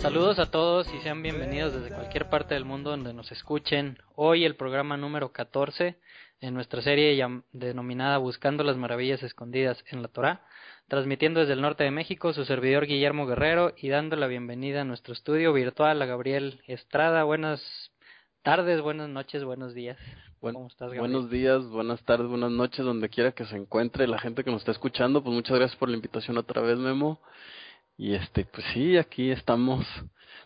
Saludos a todos y sean bienvenidos desde cualquier parte del mundo donde nos escuchen. Hoy el programa número 14 en nuestra serie denominada Buscando las Maravillas Escondidas en la Torá, transmitiendo desde el norte de México su servidor Guillermo Guerrero y dando la bienvenida a nuestro estudio virtual a Gabriel Estrada. Buenas tardes, buenas noches, buenos días. ¿Cómo estás, Gabriel? Buenos días, buenas tardes, buenas noches, donde quiera que se encuentre la gente que nos está escuchando. Pues muchas gracias por la invitación otra vez, Memo. Y este, pues sí, aquí estamos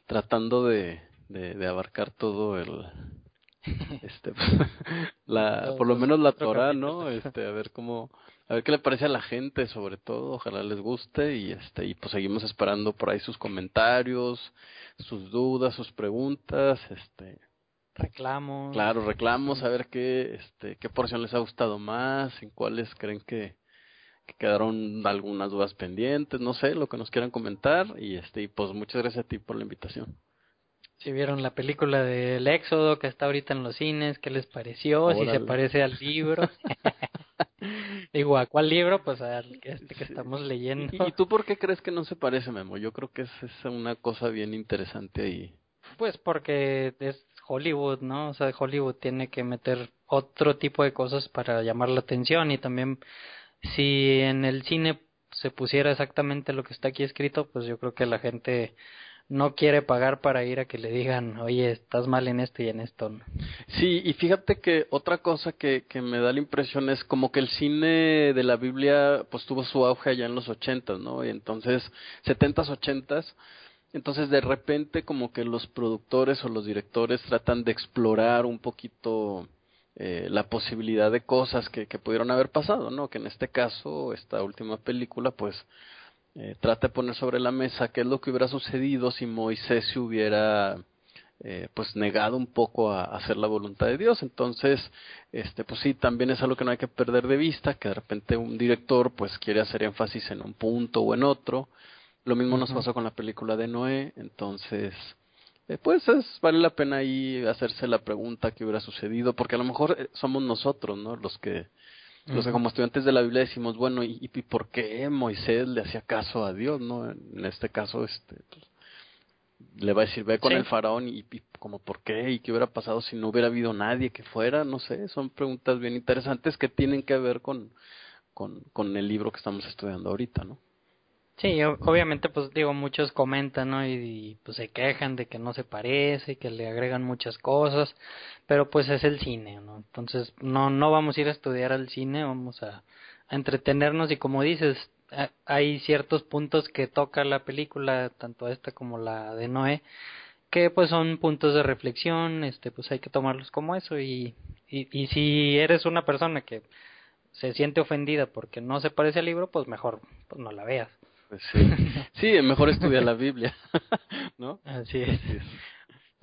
tratando de, de, abarcar todo el, este, la, por lo menos la Torah, ¿no? Este, a ver cómo, a ver qué le parece a la gente, sobre todo, ojalá les guste y este, y pues seguimos esperando por ahí sus comentarios, sus dudas, sus preguntas, este, reclamos. Claro, reclamos, a ver qué, este, qué porción les ha gustado más, en cuáles creen que, que quedaron algunas dudas pendientes, no sé, lo que nos quieran comentar y este y pues muchas gracias a ti por la invitación. Si vieron la película del Éxodo que está ahorita en los cines, ¿qué les pareció? Si se parece al libro. Digo, ¿a cuál libro? Pues al este que estamos leyendo. ¿Y, tú por qué crees que no se parece, Memo? Yo creo que es, es una cosa bien interesante ahí. Pues porque es Hollywood, ¿no? O sea, Hollywood tiene que meter otro tipo de cosas para llamar la atención y también si en el cine se pusiera exactamente lo que está aquí escrito, pues yo creo que la gente no quiere pagar para ir a que le digan, oye, estás mal en esto y en esto. Sí, y fíjate que otra cosa que, que me da la impresión es como que el cine de la Biblia pues tuvo su auge allá en los ochentas, ¿no? Y entonces, setentas, ochentas, entonces de repente como que los productores o los directores tratan de explorar un poquito eh, la posibilidad de cosas que, que pudieron haber pasado, ¿no? Que en este caso, esta última película, pues, eh, trata de poner sobre la mesa qué es lo que hubiera sucedido si Moisés se hubiera eh, pues negado un poco a, hacer la voluntad de Dios entonces este pues sí también es algo que no hay que perder de vista que de repente un director pues quiere hacer énfasis en un punto o en otro lo mismo nos pasó con la película de Noé entonces eh, pues es, vale la pena ahí hacerse la pregunta qué hubiera sucedido, porque a lo mejor eh, somos nosotros, ¿no? Los que, los que como estudiantes de la Biblia decimos, bueno, ¿y, y por qué Moisés le hacía caso a Dios, no? En este caso, este, pues, le va a decir, ve con el faraón y, y, como por qué y qué hubiera pasado si no hubiera habido nadie que fuera, no sé, son preguntas bien interesantes que tienen que ver con, con, con el libro que estamos estudiando ahorita, ¿no? Sí, obviamente, pues digo, muchos comentan, ¿no? Y, pues se quejan de que no se parece, que le agregan muchas cosas, pero pues es el cine, ¿no? Entonces, no, no vamos a ir a estudiar al cine, vamos a, entretenernos y como dices, hay ciertos puntos que toca la película, tanto esta como la de Noé, que pues son puntos de reflexión, este, pues hay que tomarlos como eso y, y, y si eres una persona que se siente ofendida porque no se parece al libro, pues mejor pues no la veas. Pues sí. sí, mejor estudiar la Biblia, ¿no? Así es.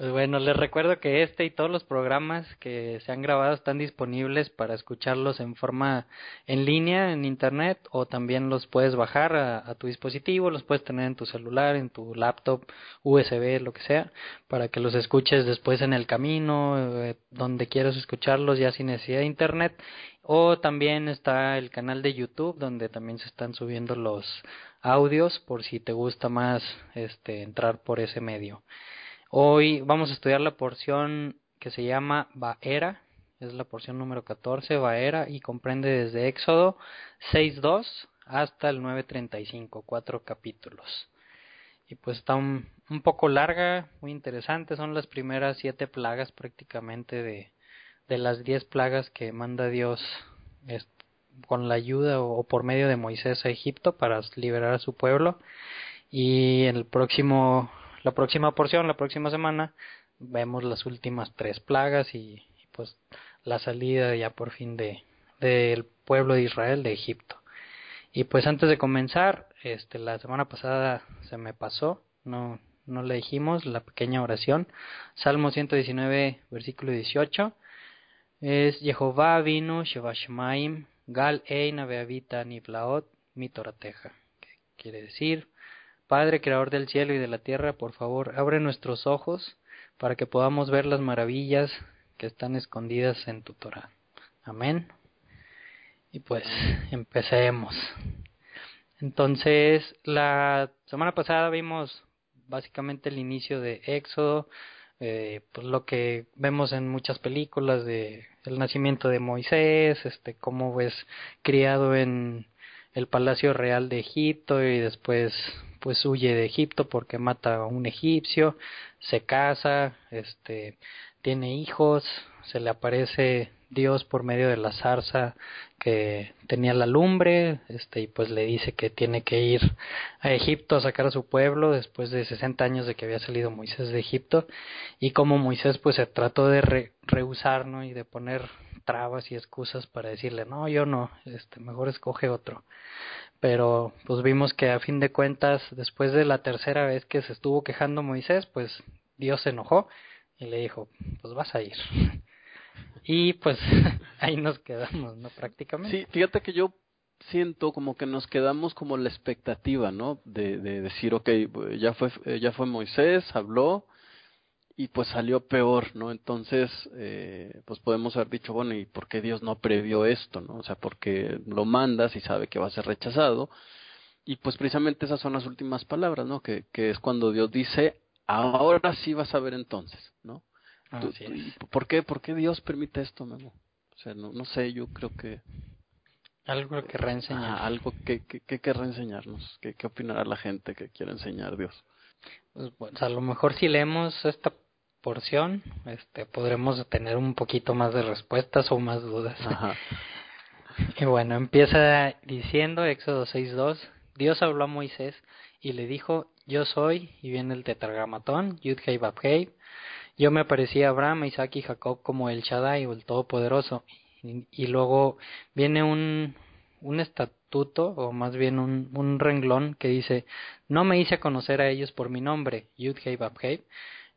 Pues bueno, les recuerdo que este y todos los programas que se han grabado están disponibles para escucharlos en forma en línea, en internet, o también los puedes bajar a, tu dispositivo, los puedes tener en tu celular, en tu laptop, USB, lo que sea, para que los escuches después en el camino, eh, donde quieras escucharlos ya sin necesidad de internet. O también está el canal de YouTube, donde también se están subiendo los audios por si te gusta más este entrar por ese medio. Hoy vamos a estudiar la porción que se llama Baera, es la porción número 14, Baera, y comprende desde Éxodo 6.2 hasta el 9.35, cuatro capítulos. Y pues está un, un, poco larga, muy interesante, son las primeras siete plagas prácticamente de, de las diez plagas que manda Dios con la ayuda o, por medio de Moisés a Egipto para liberar a su pueblo. Y en el próximo la próxima porción la próxima semana vemos las últimas tres plagas y, pues la salida ya por fin de del pueblo de Israel de Egipto. Y pues antes de comenzar este la semana pasada se me pasó no no le dijimos la pequeña oración. Salmo 119 versículo 18 es Jehová vino Shevashmaim Gal Eina Beavita Niflaot Mitorateja, que quiere decir, Padre Creador del cielo y de la tierra, por favor, abre nuestros ojos para que podamos ver las maravillas que están escondidas en tu Torah. Amén. Y pues empecemos. Entonces, la semana pasada vimos básicamente el inicio de Éxodo, eh, pues lo que vemos en muchas películas de el nacimiento de Moisés, este cómo es criado en el palacio real de Egipto y después pues huye de Egipto porque mata a un egipcio, se casa, este tiene hijos, se le aparece Dios por medio de la zarza que tenía la lumbre, este, y pues le dice que tiene que ir a Egipto a sacar a su pueblo después de 60 años de que había salido Moisés de Egipto, y como Moisés pues se trató de rehusar, ¿no? Y de poner trabas y excusas para decirle, no, yo no, este, mejor escoge otro. Pero pues vimos que a fin de cuentas, después de la tercera vez que se estuvo quejando Moisés, pues Dios se enojó y le dijo, pues vas a ir. Y pues ahí nos quedamos, ¿no? Prácticamente. Sí, fíjate que yo siento como que nos quedamos como la expectativa, ¿no? De, de decir, ok, ya fue, ya fue Moisés, habló y pues salió peor, ¿no? Entonces, eh, pues podemos haber dicho, bueno, ¿y por qué Dios no previó esto, ¿no? O sea, porque lo mandas y sabe que va a ser rechazado. Y pues precisamente esas son las últimas palabras, ¿no? Que, que es cuando Dios dice, ahora sí vas a ver entonces, ¿no? ¿Por qué, ¿Por qué Dios permite esto, Memo? O sea, no, no sé, yo creo que... Algo que reenseñar. algo que, que, que querrá enseñarnos. ¿Qué, ¿Qué opinará la gente que quiere enseñar Dios? Pues, bueno, a lo mejor si leemos esta porción, este, podremos tener un poquito más de respuestas o más dudas. Y bueno, empieza diciendo Éxodo 6.2, Dios habló a Moisés y le dijo, yo soy, y viene el tetragramatón, Yud Hei yo me aparecía a Abraham, Isaac y Jacob como el Shaddai o el Todopoderoso. Y, luego viene un, un estatuto, o más bien un, un, renglón, que dice, no me hice conocer a ellos por mi nombre, Yud Hei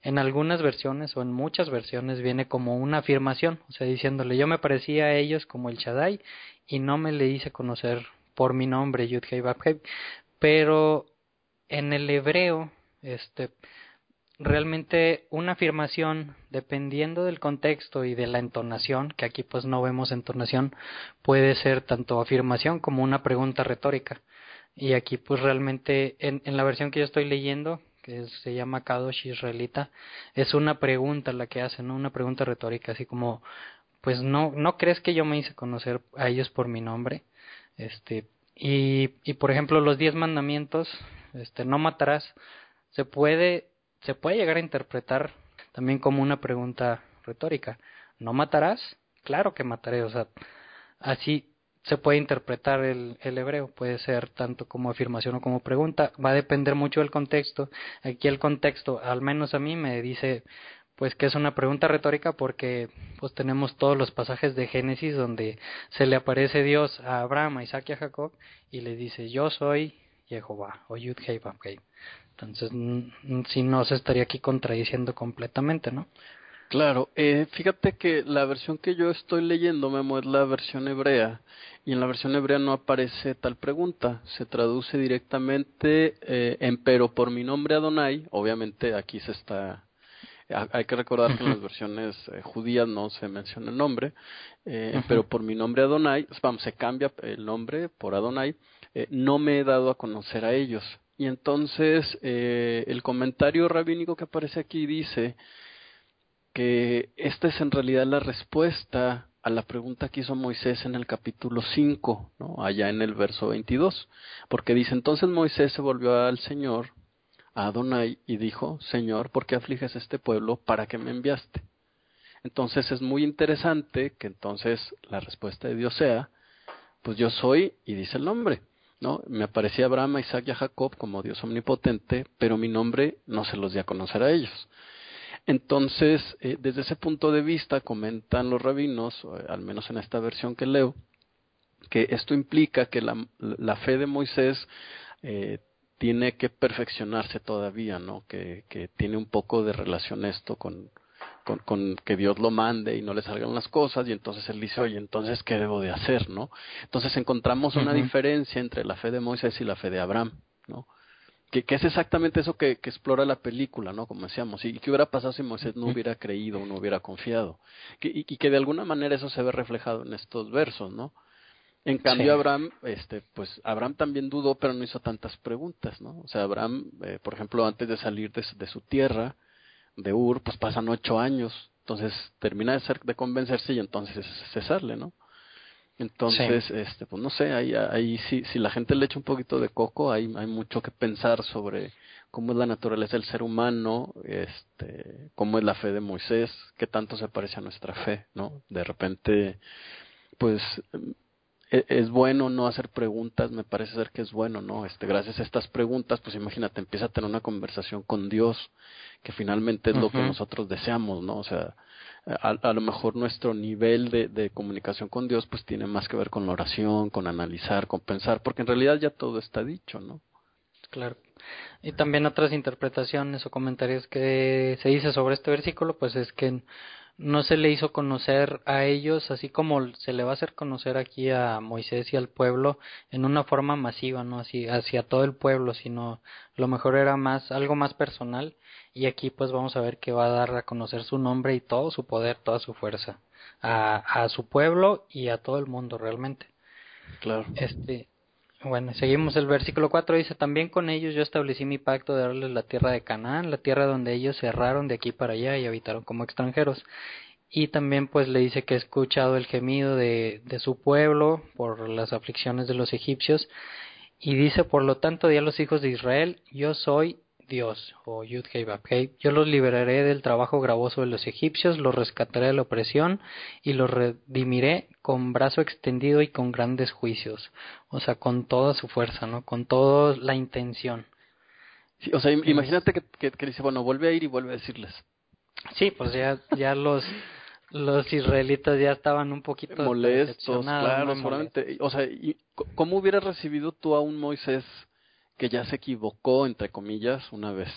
En algunas versiones o en muchas versiones viene como una afirmación, o sea, diciéndole, yo me parecía a ellos como el Shaddai y no me le hice conocer por mi nombre, Yud Hei Pero en el hebreo, este, realmente una afirmación, dependiendo del contexto y de la entonación, que aquí pues no vemos entonación, puede ser tanto afirmación como una pregunta retórica. Y aquí pues realmente en, la versión que yo estoy leyendo, que se llama Kadosh Israelita, es una pregunta la que hacen, ¿no? una pregunta retórica, así como, pues no, no crees que yo me hice conocer a ellos por mi nombre, este, y, y por ejemplo los diez mandamientos, este, no matarás, se puede se puede llegar a interpretar también como una pregunta retórica. ¿No matarás? Claro que mataré. O sea, así se puede interpretar el, el, hebreo. Puede ser tanto como afirmación o como pregunta. Va a depender mucho del contexto. Aquí el contexto, al menos a mí, me dice pues que es una pregunta retórica porque pues tenemos todos los pasajes de Génesis donde se le aparece Dios a Abraham, a Isaac y a Jacob y le dice yo soy Jehová o Yud entonces, si no, se estaría aquí contradiciendo completamente, ¿no? Claro, eh, fíjate que la versión que yo estoy leyendo, Memo, es la versión hebrea, y en la versión hebrea no aparece tal pregunta, se traduce directamente eh, en pero por mi nombre Adonai, obviamente aquí se está, hay que recordar que en las versiones eh, judías no se menciona el nombre, eh, pero por mi nombre Adonai, vamos, se cambia el nombre por Adonai, eh, no me he dado a conocer a ellos. Y entonces eh, el comentario rabínico que aparece aquí dice que esta es en realidad la respuesta a la pregunta que hizo Moisés en el capítulo 5, ¿no? allá en el verso 22, porque dice entonces Moisés se volvió al Señor, a Adonai, y dijo, Señor, ¿por qué afliges este pueblo? ¿Para qué me enviaste? Entonces es muy interesante que entonces la respuesta de Dios sea, pues yo soy, y dice el nombre. Me aparecía Abraham, Isaac y Jacob como Dios omnipotente, pero mi nombre no se los di a conocer a ellos. Entonces, eh, desde ese punto de vista, comentan los rabinos, eh, al menos en esta versión que leo, que esto implica que la, fe de Moisés eh, tiene que perfeccionarse todavía, ¿no? Que tiene un poco de relación esto con, con, con, que Dios lo mande y no le salgan las cosas y entonces él dice, oye, entonces, ¿qué debo de hacer? ¿no? Entonces encontramos una diferencia entre la fe de Moisés y la fe de Abraham, ¿no? que, que es exactamente eso que, que, explora la película, ¿no? Como decíamos, y qué hubiera pasado si Moisés no hubiera creído o no hubiera confiado, que, y, y, que de alguna manera eso se ve reflejado en estos versos, ¿no? En cambio, sí. Abraham, este, pues Abraham también dudó, pero no hizo tantas preguntas, ¿no? O sea, Abraham, eh, por ejemplo, antes de salir de, de, su tierra, de Ur, pues pasan ocho años, entonces termina de, ser, de convencerse y entonces cesarle, ¿no? Entonces, sí. este, pues no sé, ahí, ahí si, si la gente le echa un poquito de coco, hay, hay mucho que pensar sobre cómo es la naturaleza del ser humano, este, cómo es la fe de Moisés, qué tanto se parece a nuestra fe, ¿no? De repente, pues es bueno no hacer preguntas, me parece ser que es bueno, ¿no? Este, gracias a estas preguntas, pues imagínate, empieza a tener una conversación con Dios, que finalmente es uh -huh. lo que nosotros deseamos, ¿no? O sea, a, a lo mejor nuestro nivel de, de, comunicación con Dios, pues tiene más que ver con la oración, con analizar, con pensar, porque en realidad ya todo está dicho, ¿no? Claro. Y también otras interpretaciones o comentarios que se dice sobre este versículo, pues es que no se le hizo conocer a ellos, así como se le va a hacer conocer aquí a Moisés y al pueblo en una forma masiva, no así hacia todo el pueblo, sino lo mejor era más algo más personal y aquí pues vamos a ver que va a dar a conocer su nombre y todo su poder, toda su fuerza a, a su pueblo y a todo el mundo realmente. Claro. Este bueno, seguimos el versículo 4, dice, también con ellos yo establecí mi pacto de darles la tierra de Canaán, la tierra donde ellos se erraron de aquí para allá y habitaron como extranjeros. Y también pues le dice que he escuchado el gemido de, de su pueblo por las aflicciones de los egipcios. Y dice, por lo tanto, di a los hijos de Israel, yo soy Dios, o Yud Hei Yo los liberaré del trabajo gravoso de los egipcios, los rescataré de la opresión y los redimiré con brazo extendido y con grandes juicios. O sea, con toda su fuerza, ¿no? Con toda la intención. Sí, o sea, imagínate que, que, que, dice, bueno, vuelve a ir y vuelve a decirles. Sí, pues ya, ya los, los israelitas ya estaban un poquito molestos, claro, seguramente. O sea, ¿cómo hubieras recibido tú a un Moisés que ya se equivocó, entre comillas, una vez.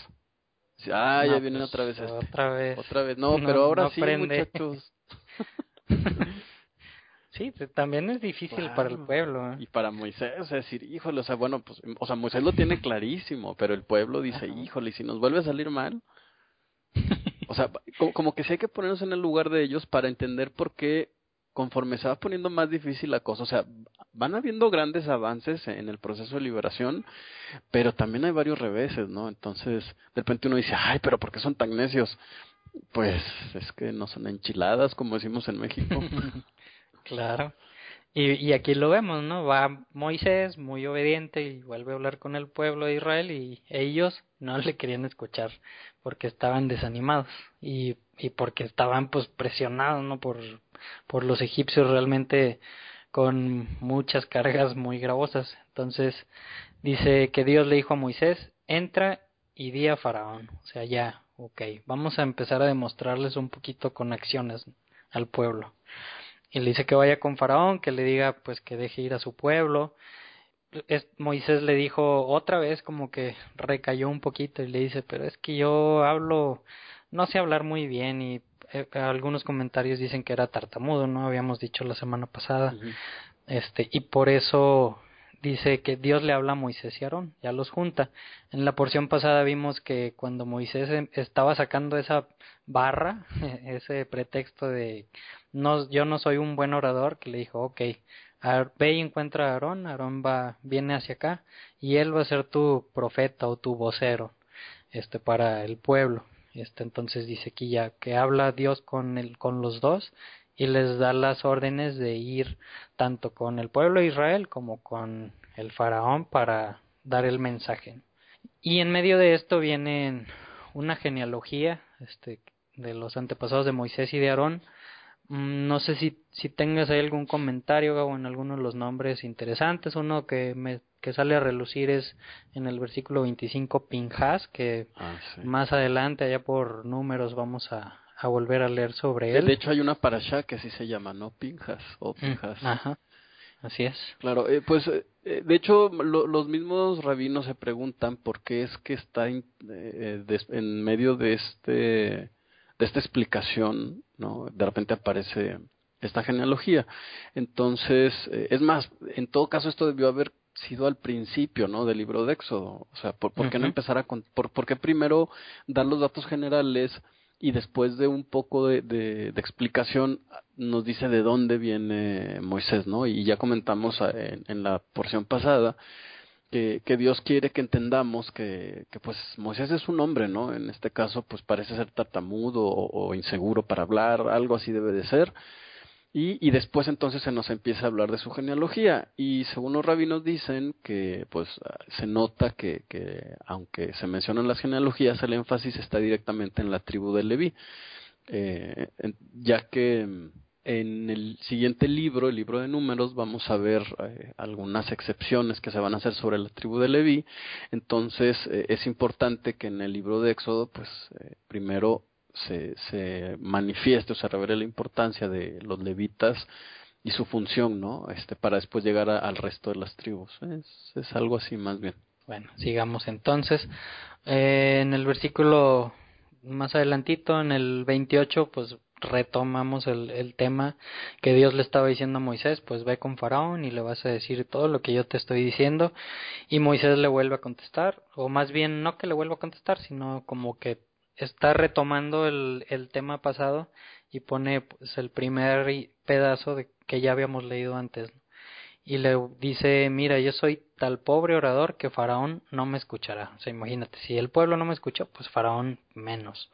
Ah, no, ya vienen pues, otra vez este. Otra vez. Otra vez. No, no pero ahora no sí, prende. muchachos. sí, también es difícil claro. para el pueblo. ¿eh? Y para Moisés, es decir, híjole, o sea, bueno, pues, o sea, Moisés lo tiene clarísimo, pero el pueblo dice, Ajá. híjole, ¿y si nos vuelve a salir mal? o sea, como, como que sí hay que ponernos en el lugar de ellos para entender por qué conforme se va poniendo más difícil la cosa, o sea, van habiendo grandes avances en el proceso de liberación, pero también hay varios reveses, ¿no? Entonces, de repente uno dice, ay, pero ¿por qué son tan necios? Pues es que no son enchiladas, como decimos en México. claro. Y, y aquí lo vemos, ¿no? Va Moisés, muy obediente, y vuelve a hablar con el pueblo de Israel, y ellos no le querían escuchar porque estaban desanimados y, y porque estaban pues presionados, ¿no? Por, por los egipcios realmente con muchas cargas muy gravosas. Entonces dice que Dios le dijo a Moisés, entra y di a Faraón. O sea, ya, ok, vamos a empezar a demostrarles un poquito con acciones al pueblo. Y le dice que vaya con Faraón, que le diga pues que deje ir a su pueblo. Moisés le dijo otra vez como que recayó un poquito y le dice, pero es que yo hablo, no sé hablar muy bien y eh, algunos comentarios dicen que era tartamudo, ¿no? Habíamos dicho la semana pasada. Uh -huh. Este, y por eso dice que Dios le habla a Moisés y Aarón, ya los junta. En la porción pasada vimos que cuando Moisés em, estaba sacando esa barra, ese pretexto de no, yo no soy un buen orador, que le dijo, ok, ve y encuentra a Aarón, Aarón va, viene hacia acá, y él va a ser tu profeta o tu vocero, este, para el pueblo. Este, entonces dice aquí ya que habla Dios con, el, con los dos y les da las órdenes de ir tanto con el pueblo de Israel como con el faraón para dar el mensaje. Y en medio de esto viene una genealogía este, de los antepasados de Moisés y de Aarón. No sé si, si tengas ahí algún comentario o en alguno de los nombres interesantes. Uno que me que sale a relucir es en el versículo 25 Pinjas, que ah, sí. más adelante, allá por números, vamos a, a volver a leer sobre él. De hecho, hay una parasha que así se llama, ¿no? Pinjas o Pinjas. Mm, ajá. Así es. Claro, eh, pues eh, de hecho lo, los mismos rabinos se preguntan por qué es que está in, eh, en medio de este de esta explicación, ¿no? De repente aparece esta genealogía. Entonces, eh, es más, en todo caso esto debió haber sido al principio, ¿no? Del libro de Éxodo. O sea, ¿por, qué no empezar a... Por, por, qué primero dar los datos generales y después de un poco de, de, explicación nos dice de dónde viene Moisés, ¿no? Y ya comentamos en, en la porción pasada que, que, Dios quiere que entendamos que, que, pues Moisés es un hombre, ¿no? En este caso, pues parece ser tartamudo o, inseguro para hablar, algo así debe de ser. Y, y, después entonces se nos empieza a hablar de su genealogía. Y según los rabinos dicen que pues se nota que, que aunque se mencionan las genealogías, el énfasis está directamente en la tribu de Leví. Eh, ya que en el siguiente libro, el libro de números, vamos a ver eh, algunas excepciones que se van a hacer sobre la tribu de Leví. Entonces eh, es importante que en el libro de Éxodo, pues eh, primero se, se manifieste o se revele la importancia de los levitas y su función, ¿no? Este, para después llegar al resto de las tribus. Es, es algo así más bien. Bueno, sigamos entonces. en el versículo más adelantito, en el 28, pues retomamos el, el tema que Dios le estaba diciendo a Moisés, pues ve con Faraón y le vas a decir todo lo que yo te estoy diciendo. Y Moisés le vuelve a contestar, o más bien no que le vuelva a contestar, sino como que está retomando el, el tema pasado y pone pues el primer pedazo de que ya habíamos leído antes. Y le dice, mira, yo soy tal pobre orador que Faraón no me escuchará. O sea, imagínate, si el pueblo no me escuchó, pues Faraón menos.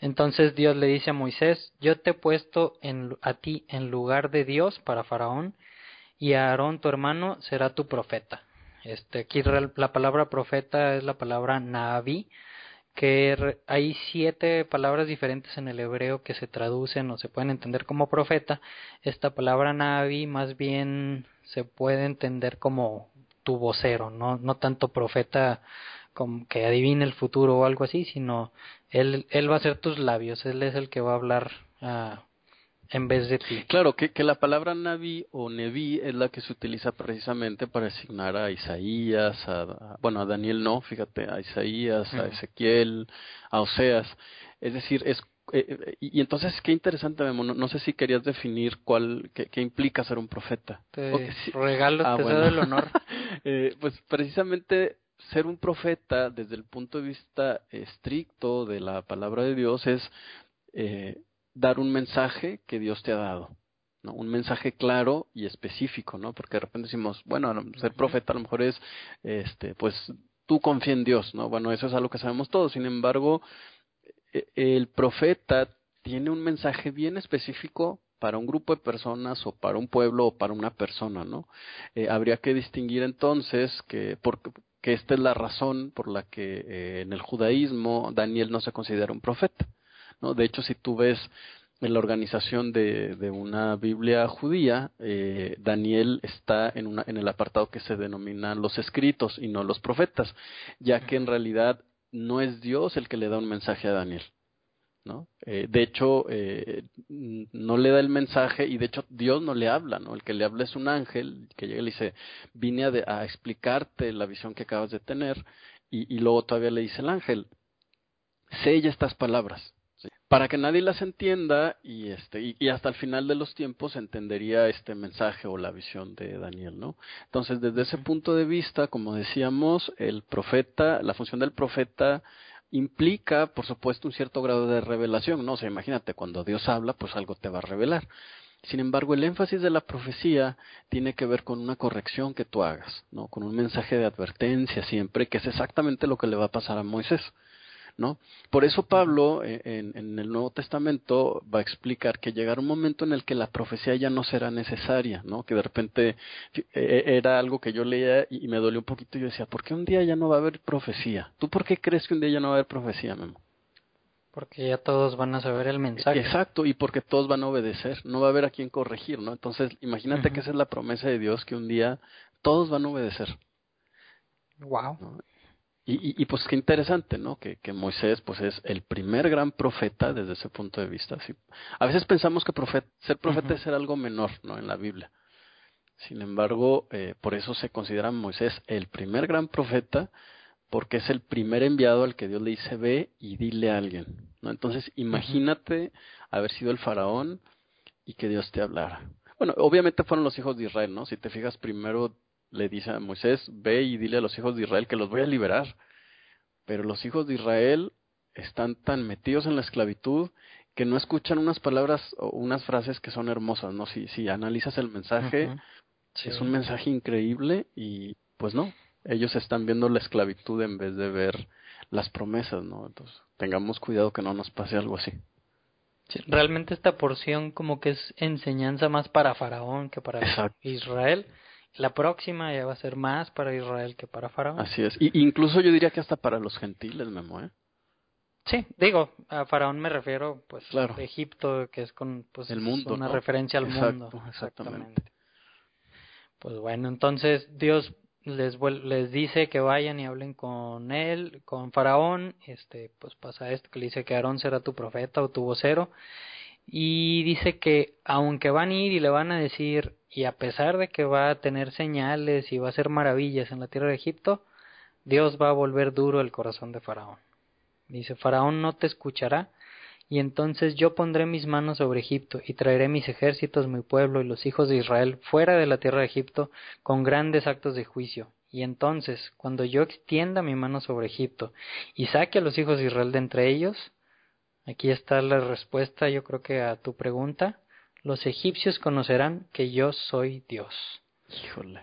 Entonces Dios le dice a Moisés, yo te he puesto en, a ti en lugar de Dios para Faraón, y Aarón tu hermano será tu profeta. Este, aquí la palabra profeta es la palabra Navi, que hay siete palabras diferentes en el hebreo que se traducen o se pueden entender como profeta. Esta palabra Navi más bien se puede entender como tu vocero, no, no tanto profeta como que adivine el futuro o algo así, sino él, él va a ser tus labios, él es el que va a hablar uh, en vez de ti. Claro, que, que la palabra Naví o Neví es la que se utiliza precisamente para asignar a Isaías, a, bueno, a Daniel no, fíjate, a Isaías, a Ezequiel, a Oseas. Es decir, es eh, eh, y, entonces qué interesante Memo. No, sé si querías definir cuál qué, qué implica ser un profeta te regalo ah, te bueno. el honor eh, pues precisamente ser un profeta desde el punto de vista estricto de la palabra de Dios es eh, dar un mensaje que Dios te ha dado, ¿no? Un mensaje claro y específico, ¿no? Porque de repente decimos, bueno, ser profeta a lo mejor es, este, pues tú confía en Dios, ¿no? Bueno, eso es algo que sabemos todos. Sin embargo, e, el profeta tiene un mensaje bien específico para un grupo de personas o para un pueblo o para una persona, ¿no? Eh, habría que distinguir entonces que, por, que esta es la razón por la que eh, en el judaísmo Daniel no se considera un profeta. ¿no? De hecho, si tú ves en la organización de, de una Biblia judía, eh, Daniel está en, una, en el apartado que se denomina los escritos y no los profetas, ya que en realidad no es Dios el que le da un mensaje a Daniel. ¿No? Eh, de hecho, eh, no le da el mensaje y de hecho Dios no le habla, ¿no? El que le habla es un ángel que llega y le dice, vine a, a explicarte la visión que acabas de tener y, luego todavía le dice el ángel, sella estas palabras, para que nadie las entienda y, este, y, hasta el final de los tiempos entendería este mensaje o la visión de Daniel, ¿no? Entonces, desde ese punto de vista, como decíamos, el profeta, la función del profeta implica, por supuesto, un cierto grado de revelación, ¿no? O sea, imagínate, cuando Dios habla, pues algo te va a revelar. Sin embargo, el énfasis de la profecía tiene que ver con una corrección que tú hagas, ¿no? Con un mensaje de advertencia siempre, que es exactamente lo que le va a pasar a Moisés. ¿No? Por eso Pablo eh, en, el Nuevo Testamento va a explicar que llegará un momento en el que la profecía ya no será necesaria, ¿no? Que de repente e, e, era algo que yo leía y me dolió un poquito y yo decía, ¿por qué un día ya no va a haber profecía? ¿Tú por qué crees que un día ya no va a haber profecía, Memo? Porque ya todos van a saber el mensaje. Exacto, y porque todos van a obedecer, no va a haber a quien corregir, ¿no? Entonces, imagínate que esa es la promesa de Dios, que un día todos van a obedecer. Wow. Y, y, pues qué interesante, ¿no? Que, que, Moisés pues es el primer gran profeta desde ese punto de vista. ¿sí? A veces pensamos que ser profeta es ser algo menor, ¿no? En la Biblia. Sin embargo, eh, por eso se considera Moisés el primer gran profeta, porque es el primer enviado al que Dios le dice ve y dile a alguien, ¿no? Entonces, imagínate haber sido el faraón y que Dios te hablara. Bueno, obviamente fueron los hijos de Israel, ¿no? Si te fijas, primero le dice a Moisés, ve y dile a los hijos de Israel que los voy a liberar. Pero los hijos de Israel están tan metidos en la esclavitud que no escuchan unas palabras o unas frases que son hermosas, ¿no? Si, si analizas el mensaje, es un mensaje increíble y pues no, ellos están viendo la esclavitud en vez de ver las promesas, ¿no? Entonces, tengamos cuidado que no nos pase algo así. realmente esta porción como que es enseñanza más para Faraón que para Israel. La próxima ya va a ser más para Israel que para Faraón. Así es. Y incluso yo diría que hasta para los gentiles, Memo, ¿eh? Sí, digo, a Faraón me refiero, pues, claro. Egipto, que es con, pues, el mundo, una referencia al mundo. Exactamente. Pues bueno, entonces Dios les, les dice que vayan y hablen con él, con Faraón, este, pues pasa esto, que le dice que Aarón será tu profeta o tu vocero, y dice que aunque van a ir y le van a decir, y a pesar de que va a tener señales y va a hacer maravillas en la tierra de Egipto, Dios va a volver duro el corazón de Faraón. Dice, Faraón no te escuchará, y entonces yo pondré mis manos sobre Egipto, y traeré mis ejércitos, mi pueblo y los hijos de Israel fuera de la tierra de Egipto con grandes actos de juicio. Y entonces, cuando yo extienda mi mano sobre Egipto y saque a los hijos de Israel de entre ellos, aquí está la respuesta yo creo que a tu pregunta, los egipcios conocerán que yo soy Dios. Híjole.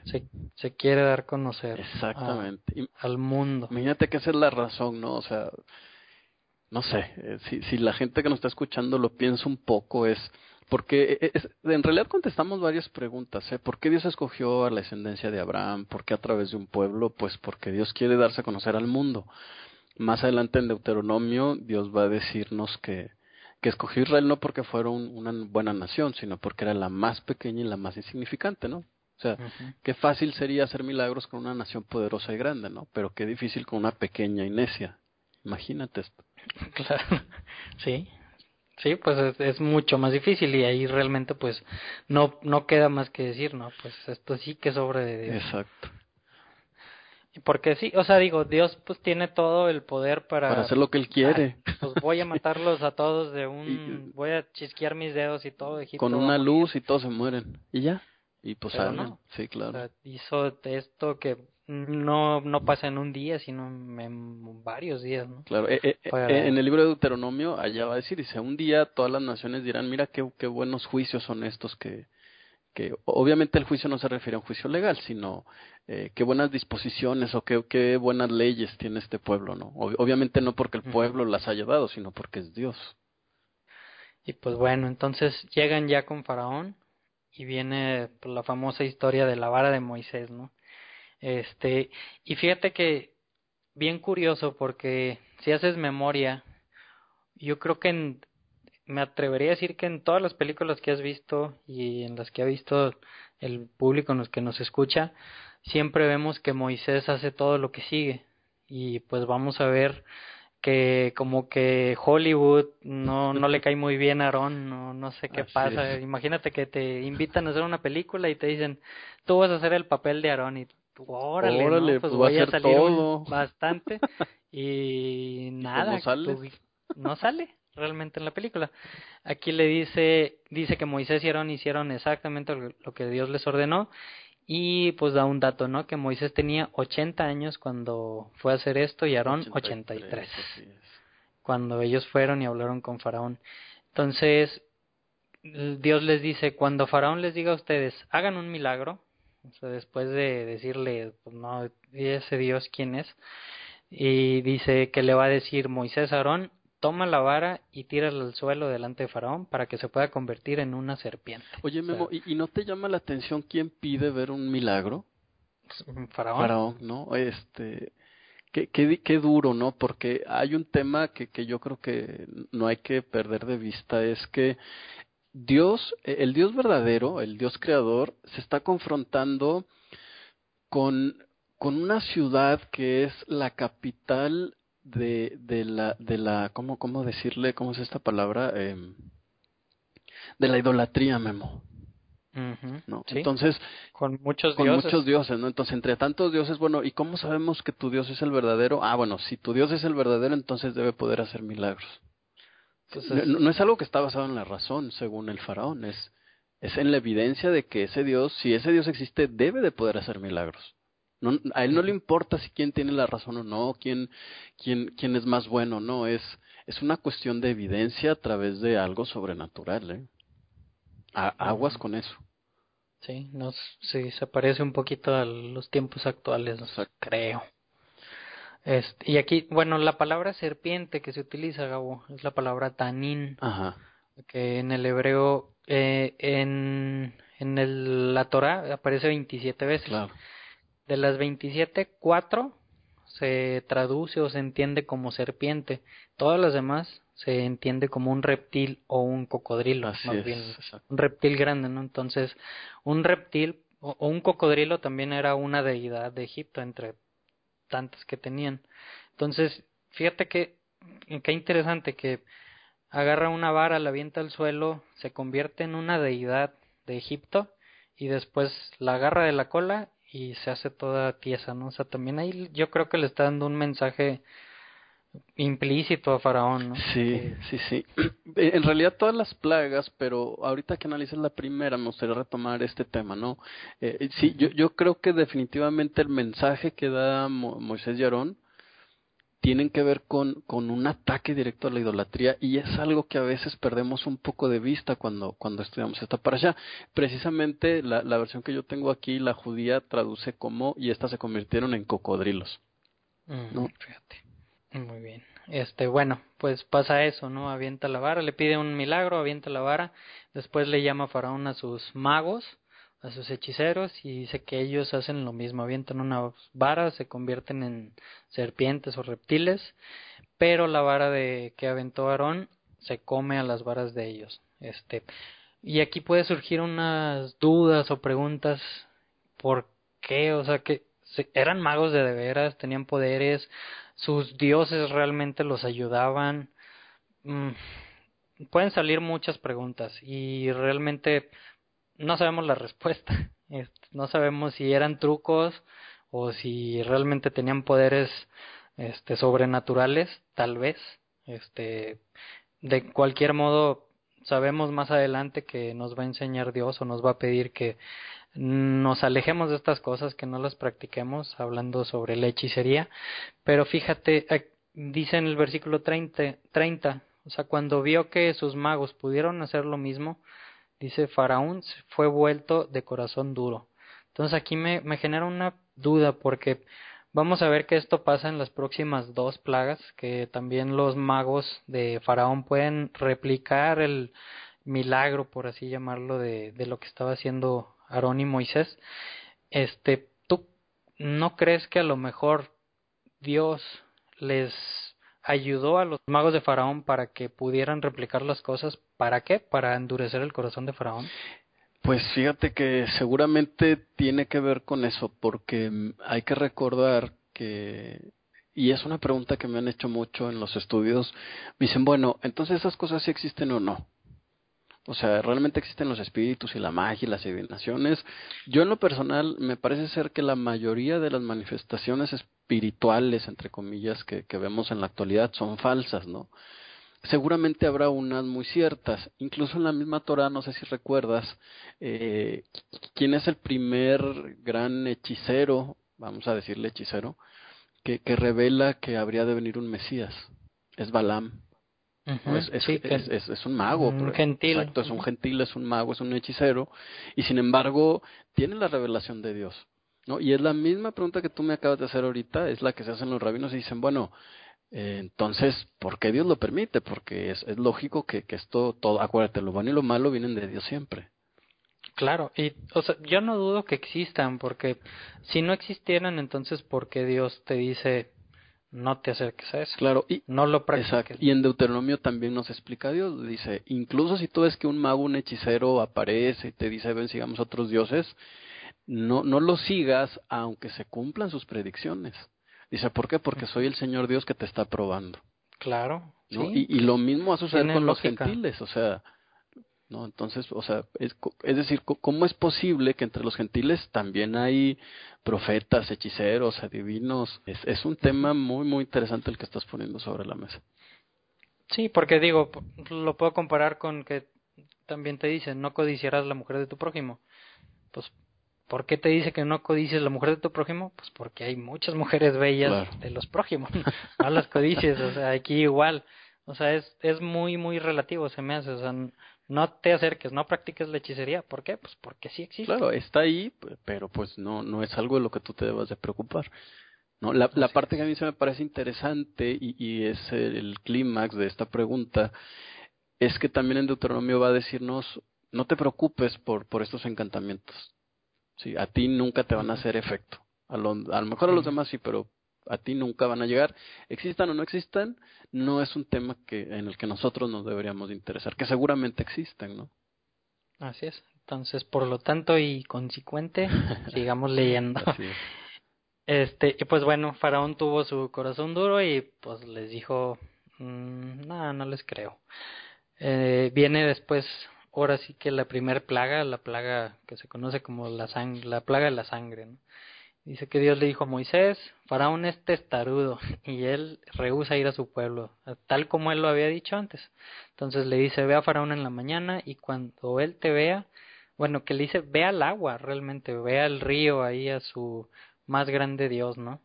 Se, quiere dar a conocer Exactamente. al mundo. Imagínate que esa es la razón, ¿no? O sea, no sé, eh, si, si la gente que nos está escuchando lo piensa un poco, es porque e, es, en realidad contestamos varias preguntas. ¿eh? ¿Por qué Dios escogió a la descendencia de Abraham? ¿Por qué a través de un pueblo? Pues porque Dios quiere darse a conocer al mundo. Más adelante en Deuteronomio, Dios va a decirnos que, que escogió Israel no porque fuera una buena nación, sino porque era la más pequeña y la más insignificante, ¿no? O sea, qué fácil sería hacer milagros con una nación poderosa y grande, ¿no? Pero qué difícil con una pequeña y necia. Imagínate esto. Claro, sí, sí, pues es, mucho más difícil y ahí realmente pues no no queda más que decir, ¿no? Pues esto sí que sobre de Dios. Exacto. Porque sí, o sea, digo, Dios pues tiene todo el poder para... Para hacer lo que Él quiere. pues voy a matarlos a todos de un... voy a chisquear mis dedos y todo. Egipto con una luz y todos se mueren. Y ya. Y pues No. Sí, claro. hizo esto que no, no pasa en un día, sino en varios días, ¿no? Claro, eh, eh, eh, en el libro de Deuteronomio, allá va a decir, dice, un día todas las naciones dirán, mira qué, qué buenos juicios son estos que, que obviamente el juicio no se refiere a un juicio legal, sino eh, qué buenas disposiciones o qué, qué buenas leyes tiene este pueblo, ¿no? obviamente no porque el pueblo las haya dado, sino porque es Dios. Y pues bueno, entonces llegan ya con Faraón y viene pues, la famosa historia de la vara de Moisés, ¿no? Este, y fíjate que bien curioso porque si haces memoria, yo creo que en, me atrevería a decir que en todas las películas que has visto y en las que ha visto el público en los que nos escucha, siempre vemos que Moisés hace todo lo que sigue. Y pues vamos a ver que como que Hollywood no no le cae muy bien a Aaron, no no sé qué pasa. Imagínate que te invitan a hacer una película y te dicen, "Tú vas a hacer el papel de Aaron y órale, órale pues, pues voy a, salir bastante y nada, pues, no sale realmente en la película. Aquí le dice dice que Moisés y Aarón hicieron exactamente lo que Dios les ordenó y pues da un dato, ¿no? Que Moisés tenía 80 años cuando fue a hacer esto y Aarón 83. Cuando ellos fueron y hablaron con Faraón. Entonces, Dios les dice, cuando Faraón les diga a ustedes, hagan un milagro, o sea, después de decirle, pues no, ese Dios quién es, y dice que le va a decir Moisés Aarón, toma la vara y tírala al suelo delante de Faraón para que se pueda convertir en una serpiente. Oye, Memo, ¿y, no te llama la atención quién pide ver un milagro? Faraón. Faraón, ¿no? Este, qué, qué, qué duro, ¿no? Porque hay un tema que, que yo creo que no hay que perder de vista, es que Dios, e, el Dios verdadero, el Dios creador, se está confrontando con, con una ciudad que es la capital de, de la, de la, ¿cómo, cómo decirle, cómo es esta palabra? Eh, de la idolatría, Memo. ¿no? Entonces, con muchos con dioses. muchos dioses, ¿no? Entonces, entre tantos dioses, bueno, ¿y cómo sabemos que tu Dios es el verdadero? Ah, bueno, si tu Dios es el verdadero, entonces debe poder hacer milagros no, es algo que está basado en la razón, según el faraón, es, es en la evidencia de que ese Dios, si ese Dios existe, debe de poder hacer milagros. No, a él no le importa si quién tiene la razón o no, quién, quién, quién es más bueno, no, es, es una cuestión de evidencia a través de algo sobrenatural, ¿eh? aguas con eso. Sí, nos, sí, se parece un poquito a los tiempos actuales, creo. Este, y aquí, bueno, la palabra serpiente que se utiliza, Gabo, es la palabra tanín, Ajá. que en el hebreo, eh, en, en el, la Torah aparece 27 veces. Claro. De las 27, cuatro se traduce o se entiende como serpiente. Todas las demás se entiende como un reptil o un cocodrilo, más bien. Un reptil grande, ¿no? Entonces, un reptil o, un cocodrilo también era una deidad de Egipto entre tantas que tenían. Entonces, fíjate que qué interesante que agarra una vara, la avienta al suelo, se convierte en una deidad de Egipto y después la agarra de la cola y se hace toda tiesa, ¿no? O sea, también ahí yo creo que le está dando un mensaje implícito a Faraón, ¿no? Sí, sí, sí. En realidad todas las plagas, pero ahorita que analices la primera me gustaría retomar este tema, ¿no? Eh, sí, yo, yo creo que definitivamente el mensaje que da Moisés y Aarón tienen que ver con, con un ataque directo a la idolatría y es algo que a veces perdemos un poco de vista cuando, cuando estudiamos esta para allá. Precisamente la, la versión que yo tengo aquí, la judía traduce como y estas se convirtieron en cocodrilos. Mm, ¿no? Fíjate. Muy bien. Este, bueno, pues pasa eso, ¿no? Avienta la vara, le pide un milagro, avienta la vara, después le llama Faraón a sus magos a sus hechiceros y dice que ellos hacen lo mismo, avientan una vara, se convierten en serpientes o reptiles, pero la vara de que aventó Aarón se come a las varas de ellos. Este, y aquí puede surgir unas dudas o preguntas, ¿por qué? O sea, que eran magos de de veras, tenían poderes, sus dioses realmente los ayudaban. Mm, pueden salir muchas preguntas y realmente no sabemos la respuesta. No sabemos si eran trucos o si realmente tenían poderes este sobrenaturales, tal vez. Este de cualquier modo sabemos más adelante que nos va a enseñar Dios o nos va a pedir que nos alejemos de estas cosas, que no las practiquemos, hablando sobre la hechicería. Pero fíjate, dice en el versículo 30, 30, o sea, cuando vio que sus magos pudieron hacer lo mismo, dice Faraón fue vuelto de corazón duro. Entonces aquí me, genera una duda porque vamos a ver que esto pasa en las próximas dos plagas, que también los magos de Faraón pueden replicar el milagro, por así llamarlo, de, de lo que estaba haciendo Aarón y Moisés. Este, ¿tú no crees que a lo mejor Dios les ayudó a los magos de Faraón para que pudieran replicar las cosas. ¿Para qué? Para endurecer el corazón de Faraón. Pues fíjate que seguramente tiene que ver con eso, porque hay que recordar que, y es una pregunta que me han hecho mucho en los estudios, me dicen, bueno, entonces esas cosas sí existen o no. O sea, realmente existen los espíritus y la magia y las adivinaciones. Yo en lo personal me parece ser que la mayoría de las manifestaciones espirituales, entre comillas, que, que vemos en la actualidad son falsas, ¿no? Seguramente habrá unas muy ciertas. Incluso en la misma Torah, no sé si recuerdas, eh, quién es el primer gran hechicero, vamos a decirle hechicero, que, que revela que habría de venir un Mesías. Es Balaam es, es, un mago. Un gentil. Exacto, es un gentil, es un mago, es un hechicero. Y sin embargo, tiene la revelación de Dios. ¿No? Y es la misma pregunta que tú me acabas de hacer ahorita, es la que se hacen los rabinos y dicen, bueno, eh, entonces, ¿por qué Dios lo permite? Porque es, es lógico que, que esto, todo, acuérdate, lo bueno y lo malo vienen de Dios siempre. Claro, y o sea, yo no dudo que existan, porque si no existieran, entonces, ¿por qué Dios te dice, no te acerques a eso. Claro, y no lo practiques. Y en Deuteronomio también nos explica Dios, dice, incluso si tú ves que un mago, un hechicero aparece y te dice, ven, sigamos otros dioses, no, no lo sigas aunque se cumplan sus predicciones. Dice, ¿por qué? Porque soy el Señor Dios que te está probando. Claro. ¿no? Y, y, lo mismo va a suceder con los gentiles, o sea, ¿no? Entonces, o sea, es, es, decir, ¿cómo es posible que entre los gentiles también hay profetas, hechiceros, adivinos? Es, es un tema muy, muy interesante el que estás poniendo sobre la mesa. Sí, porque digo, lo puedo comparar con que también te dice, no codiciarás la mujer de tu prójimo. Pues, ¿por qué te dice que no codicies la mujer de tu prójimo? Pues porque hay muchas mujeres bellas de los prójimos, no las codicies, o sea, aquí igual. O sea, es, es muy, muy relativo, se me hace. O sea, no te acerques, no practiques la hechicería. ¿Por qué? Pues porque sí existe. Claro, está ahí, pero pues no, no es algo de lo que tú te debas de preocupar. ¿no? La, la parte que a mí se me parece interesante y, y es el, clímax de esta pregunta es que también en Deuteronomio va a decirnos, no te preocupes por, por estos encantamientos. Sí, a ti nunca te van a hacer efecto. A lo, a lo mejor a los demás sí, pero a ti nunca van a llegar. Existan o no existan, no es un tema que en el que nosotros nos deberíamos interesar, que seguramente existen, ¿no? Así es. Entonces, por lo tanto y consecuente, sigamos leyendo. Este, y pues bueno, Faraón tuvo su corazón duro y pues les dijo, mmm, no, no les creo. Eh, viene después, ahora sí que la primer plaga, la plaga que se conoce como la, sang la plaga de la sangre, ¿no? Dice que Dios le dijo a Moisés, Faraón es testarudo y él rehúsa ir a su pueblo, tal como él lo había dicho antes. Entonces le dice, ve a Faraón en la mañana y cuando él te vea, bueno, que le dice, ve al agua realmente, ve al río ahí a su más grande Dios, ¿no?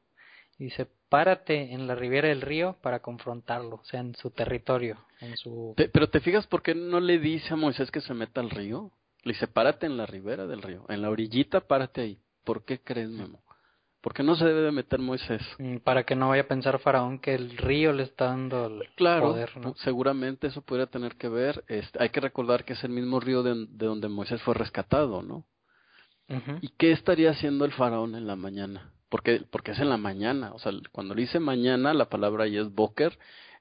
Dice, párate en la ribera del río para confrontarlo, o sea, en su territorio, en su... Pero te fijas por qué no le dice a Moisés que se meta al río? Le dice, párate en la ribera del río, en la orillita, párate ahí. ¿Por qué crees, Memo? porque no se debe de meter Moisés. Mm, para que no vaya a pensar Faraón que el río le está dando el claro, poder, seguramente eso podría tener que ver. Este, hay que recordar que es el mismo río de, donde Moisés fue rescatado, ¿no? ¿Y qué estaría haciendo el Faraón en la mañana? Porque, porque es en la mañana, o sea, cuando le dice mañana, la palabra ahí es boker,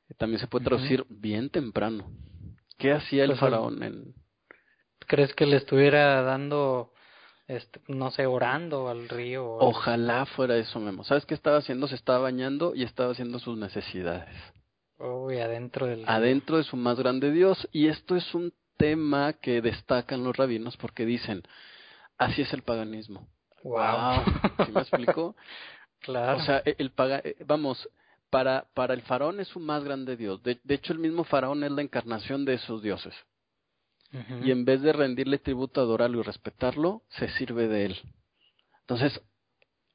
eh, también se puede traducir bien temprano. ¿Qué hacía el pues, Faraón en...? ¿Crees que le estuviera dando este, no sé, orando al río. Ojalá fuera eso, Memo. ¿Sabes qué estaba haciendo? Se estaba bañando y estaba haciendo sus necesidades. Uy, adentro del Adentro de su más grande Dios. Y esto es un tema que destacan los rabinos porque dicen, así es el paganismo. Wow. ¿Sí me explico? claro. O sea, el paga, eh, vamos, para, para el faraón es su más grande Dios. De, de hecho, el mismo faraón es la encarnación de esos dioses y en vez de rendirle tributo, adorarlo y respetarlo, se sirve de él. Entonces,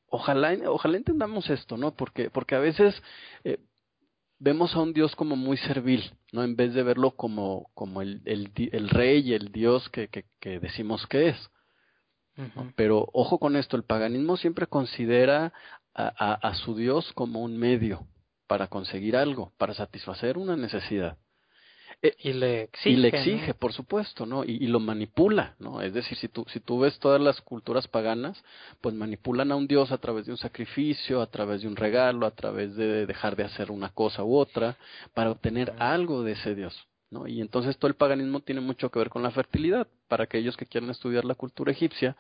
ojalá, ojalá entendamos esto, ¿no? Porque, porque a veces eh, vemos a un Dios como muy servil, ¿no? En vez de verlo como, como el, el, el rey, el Dios que, que, que decimos que es. Pero ojo con esto, el paganismo siempre considera a, a, a su Dios como un medio para conseguir algo, para satisfacer una necesidad. Eh, y le exige. Y le exige, por supuesto, ¿no? Y, lo manipula, ¿no? Es decir, si tú, si tú ves todas las culturas paganas, pues manipulan a un dios a través de un sacrificio, a través de un regalo, a través de dejar de hacer una cosa u otra, para obtener algo de ese dios, ¿no? Y entonces todo el paganismo tiene mucho que ver con la fertilidad. Para aquellos que quieran estudiar la cultura egipcia,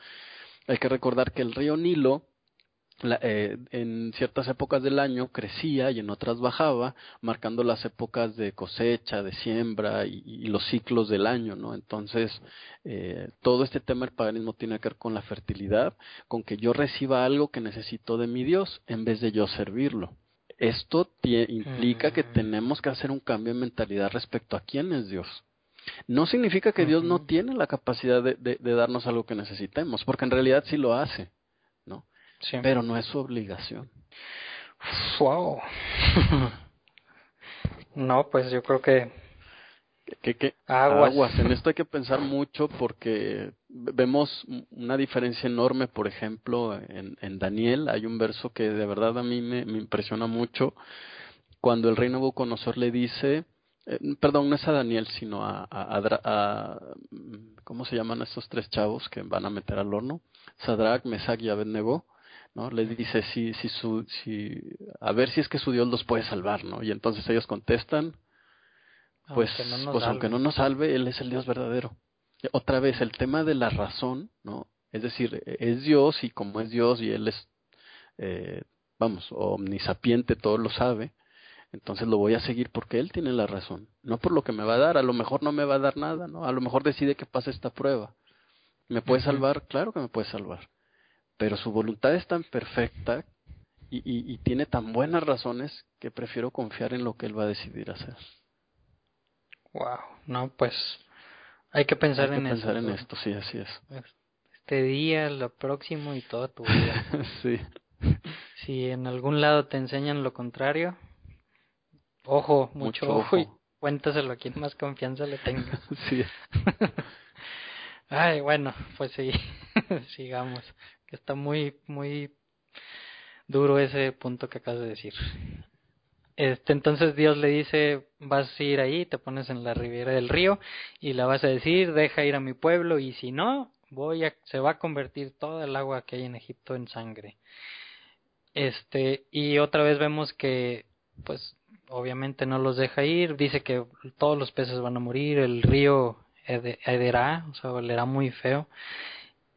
hay que recordar que el río Nilo eh, en ciertas épocas del año crecía y en otras bajaba, marcando las épocas de cosecha, de siembra y, los ciclos del año, ¿no? Entonces, eh, todo este tema del paganismo tiene que ver con la fertilidad, con que yo reciba algo que necesito de mi Dios en vez de yo servirlo. Esto implica que tenemos que hacer un cambio de mentalidad respecto a quién es Dios. No significa que Dios no tiene la capacidad de, de darnos algo que necesitemos, porque en realidad sí lo hace pero no es su obligación. Wow. no, pues yo creo que que, aguas. En esto hay que pensar mucho porque vemos una diferencia enorme, por ejemplo, en, en Daniel hay un verso que de verdad a mí me, me impresiona mucho cuando el rey Nabucodonosor le dice, eh, perdón, no es a Daniel, sino a, a, a, ¿cómo se llaman estos tres chavos que van a meter al horno? Sadrach, Mesach y Abednego ¿no? Les dice si, si su, si, a ver si es que su Dios los puede salvar, ¿no? Y entonces ellos contestan, pues, pues aunque no nos salve, Él es el Dios verdadero. Otra vez, el tema de la razón, ¿no? Es decir, es Dios y como es Dios y Él es, eh, vamos, omnisapiente, todo lo sabe, entonces lo voy a seguir porque Él tiene la razón, no por lo que me va a dar, a lo mejor no me va a dar nada, ¿no? A lo mejor decide que pase esta prueba. ¿Me puede salvar? Claro que me puede salvar pero su voluntad es tan perfecta y, y, tiene tan buenas razones que prefiero confiar en lo que él va a decidir hacer. Wow, no, pues Hay que pensar Hay que en pensar eso. en esto, sí, así es. Este día, lo próximo y toda tu vida. sí. si en algún lado te enseñan lo contrario, ojo, mucho, ojo, y cuéntaselo a quien más confianza le tenga. sí. Ay, bueno, pues sí, sigamos. Que está muy, muy duro ese punto que acabas de decir. Este, entonces Dios le dice, vas a ir ahí, te pones en la ribera del río y la vas a decir, deja ir a mi pueblo y si no, voy a, se va a convertir toda el agua que hay en Egipto en sangre. Este, y otra vez vemos que, pues, obviamente no los deja ir, dice que todos los peces van a morir, el río hederá, o sea, olerá muy feo.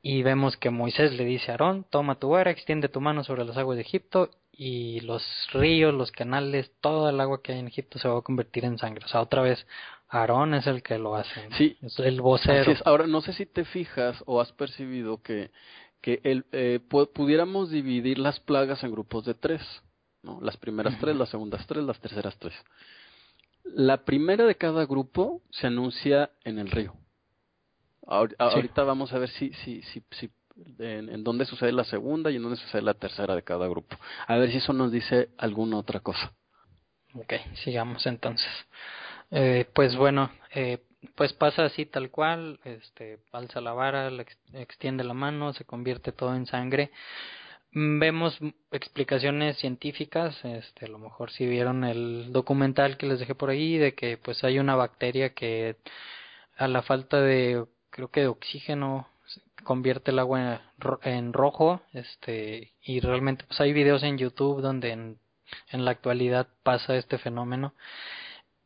Y vemos que Moisés le dice a Aarón, toma tu vara, extiende tu mano sobre las aguas de Egipto y los ríos, los canales, toda el agua que hay en Egipto se va a convertir en sangre. O sea, otra vez, Aarón es el que lo hace. Sí. Es el vocero. Es. Ahora, no sé si te fijas o has percibido que, que el, eh, pudiéramos dividir las plagas en grupos de tres. ¿no? Las primeras tres, las segundas tres, las terceras tres. La primera de cada grupo se anuncia en el río. Ahorita sí. vamos a ver si, si, si, si en, en, dónde sucede la segunda y en dónde sucede la tercera de cada grupo. A ver si eso nos dice alguna otra cosa. Ok, sigamos entonces. Eh, pues bueno, eh, pues pasa así tal cual, este, alza la vara, le ex, extiende la mano, se convierte todo en sangre. Vemos explicaciones científicas, este, a lo mejor si vieron el documental que les dejé por ahí, de que pues hay una bacteria que a la falta de creo que de oxígeno convierte el agua en rojo este y realmente pues hay videos en YouTube donde en, la actualidad pasa este fenómeno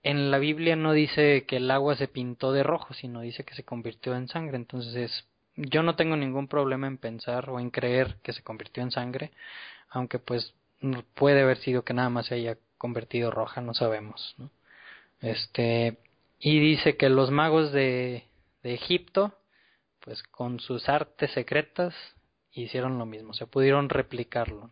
en la Biblia no dice que el agua se pintó de rojo sino dice que se convirtió en sangre entonces yo no tengo ningún problema en pensar o en creer que se convirtió en sangre aunque pues puede haber sido que nada más se haya convertido roja no sabemos ¿no? este y dice que los magos de Egipto, pues con sus artes secretas hicieron lo mismo, se pudieron replicarlo.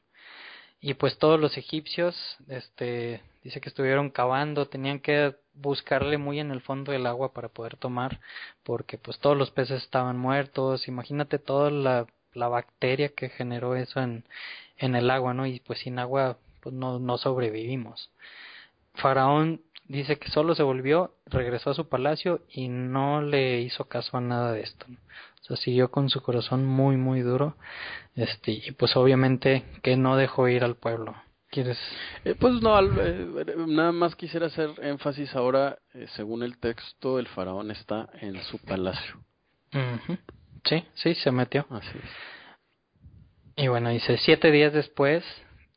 Y pues todos los egipcios, este, dice que estuvieron cavando, tenían que buscarle muy en el fondo del agua para poder tomar, porque pues todos los peces estaban muertos, imagínate toda la, la bacteria que generó eso en, en el agua, ¿no? Y pues sin agua pues no, no sobrevivimos. Faraón dice que solo se volvió, regresó a su palacio y no le hizo caso a nada de esto. O sea, siguió con su corazón muy, muy duro. Este, y pues obviamente que no dejó ir al pueblo. ¿Quieres? Eh, pues no, eh, nada más quisiera hacer énfasis ahora, eh, según el texto, el faraón está en su palacio. Uh -huh. Sí, sí, se metió. Así es. Y bueno, dice, siete días después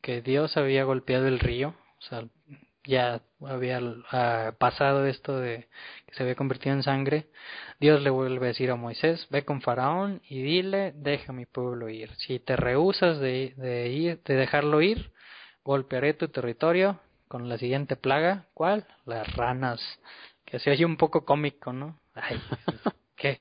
que Dios había golpeado el río, o sea, ya había uh, pasado esto de que se había convertido en sangre, Dios le vuelve a decir a Moisés, ve con Faraón y dile, deja a mi pueblo ir. Si te rehusas de, de, ir, de dejarlo ir, golpearé tu territorio con la siguiente plaga, ¿cuál? Las ranas, que se oye un poco cómico, ¿no? Ay, ¿qué?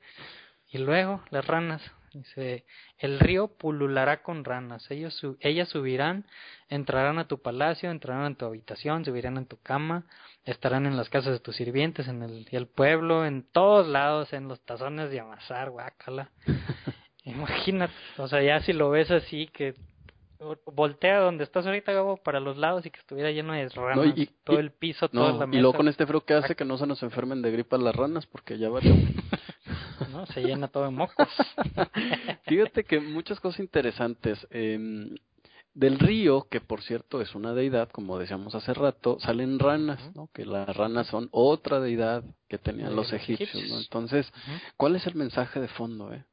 Y luego, las ranas, Dice, el río pululará con ranas, ellos ellas subirán, entrarán a tu palacio, entrarán en tu habitación, subirán en tu cama, estarán en las casas de tus sirvientes, en el, el pueblo, en todos lados, en los tazones de amasar, guácala. Imagínate, o sea, ya si lo ves así, que voltea donde estás ahorita, Gabo, para los lados y que estuviera lleno de ranas, no, y, todo y, el piso, no, toda la mesa. Y luego con este frío que hace que no se nos enfermen de gripa las ranas, porque ya valió. ¿no? Se llena todo de mocos. Fíjate que muchas cosas interesantes. Eh, del río, que por cierto es una deidad, como decíamos hace rato, salen ranas, ¿no? Que las ranas son otra deidad que tenían los egipcios, ¿no? Entonces, ¿cuál es el mensaje de fondo, eh?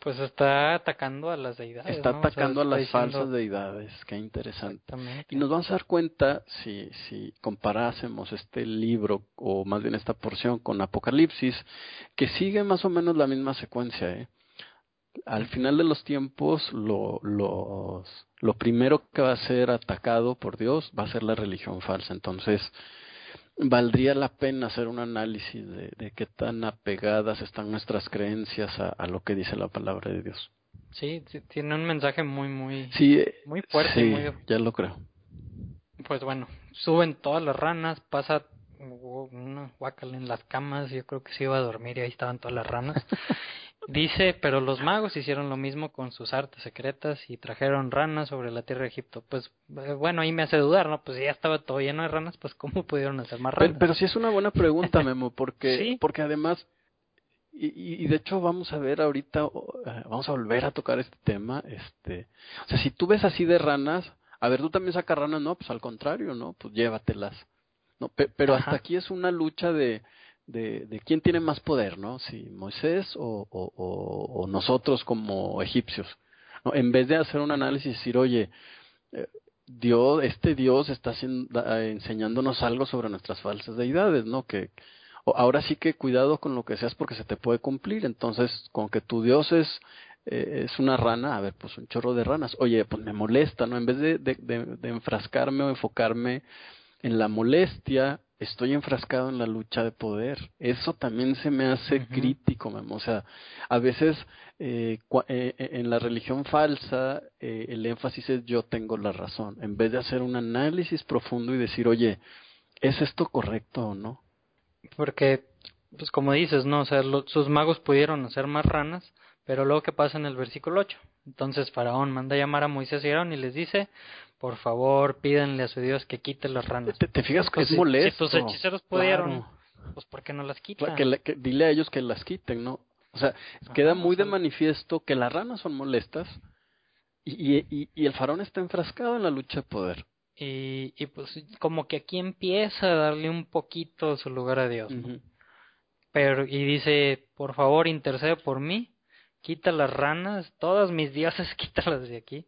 Pues está atacando a las deidades. Está ¿no? atacando o sea, a las diciendo... falsas deidades, qué interesante. Y nos vamos a dar cuenta, si, si comparásemos este libro, o más bien esta porción, con Apocalipsis, que sigue más o menos la misma secuencia. ¿eh? Al final de los tiempos, lo, los, lo primero que va a ser atacado por Dios va a ser la religión falsa. Entonces, valdría la pena hacer un análisis de, de qué tan apegadas están nuestras creencias a, a, lo que dice la palabra de Dios. Sí, tiene un mensaje muy, muy, sí, muy fuerte. Sí, muy... ya lo creo. Pues bueno, suben todas las ranas, pasa una guacal en las camas, yo creo que se iba a dormir y ahí estaban todas las ranas. Dice, pero los magos hicieron lo mismo con sus artes secretas y trajeron ranas sobre la tierra de Egipto. Pues eh, bueno, ahí me hace dudar, ¿no? Pues ya estaba todo lleno de ranas, pues ¿cómo pudieron hacer más ranas? Pero, sí es una buena pregunta, Memo, porque, porque además, y, y, de hecho vamos a ver ahorita, eh, vamos a volver a tocar este tema, este, o sea, si tú ves así de ranas, a ver, tú también sacas ranas, no, pues al contrario, ¿no? Pues llévatelas. No, pero hasta aquí es una lucha de, de, de quién tiene más poder, ¿no? Si Moisés o, o, nosotros como egipcios. En vez de hacer un análisis y decir, oye, eh, Dios, este Dios está enseñándonos algo sobre nuestras falsas deidades, ¿no? Que ahora sí que cuidado con lo que seas porque se te puede cumplir. Entonces, con que tu Dios es eh, es una rana, a ver, pues un chorro de ranas. Oye, pues me molesta, ¿no? En vez de, de enfrascarme o enfocarme en la molestia, estoy enfrascado en la lucha de poder. Eso también se me hace crítico, Memo. O sea, a veces eh, eh, eh, en la religión falsa eh, el énfasis es yo tengo la razón, en vez de hacer un análisis profundo y decir, oye, ¿es esto correcto o no? Porque, pues como dices, ¿no? O sea, sus magos pudieron hacer más ranas, pero luego, ¿qué pasa en el versículo 8? Entonces Faraón manda llamar a Moisés y Aarón y les dice, por favor, pídanle a su Dios que quite las ranas. ¿Te, fijas que es molesto? Si tus hechiceros pudieron, pues ¿por qué no las quitan? Que, dile a ellos que las quiten, ¿no? O sea, queda muy de manifiesto que las ranas son molestas y, y, y, el faraón está enfrascado en la lucha de poder. Y, y pues como que aquí empieza a darle un poquito su lugar a Dios, Pero, y dice, por favor, intercede por mí, quita las ranas, todas mis dioses, quítalas de aquí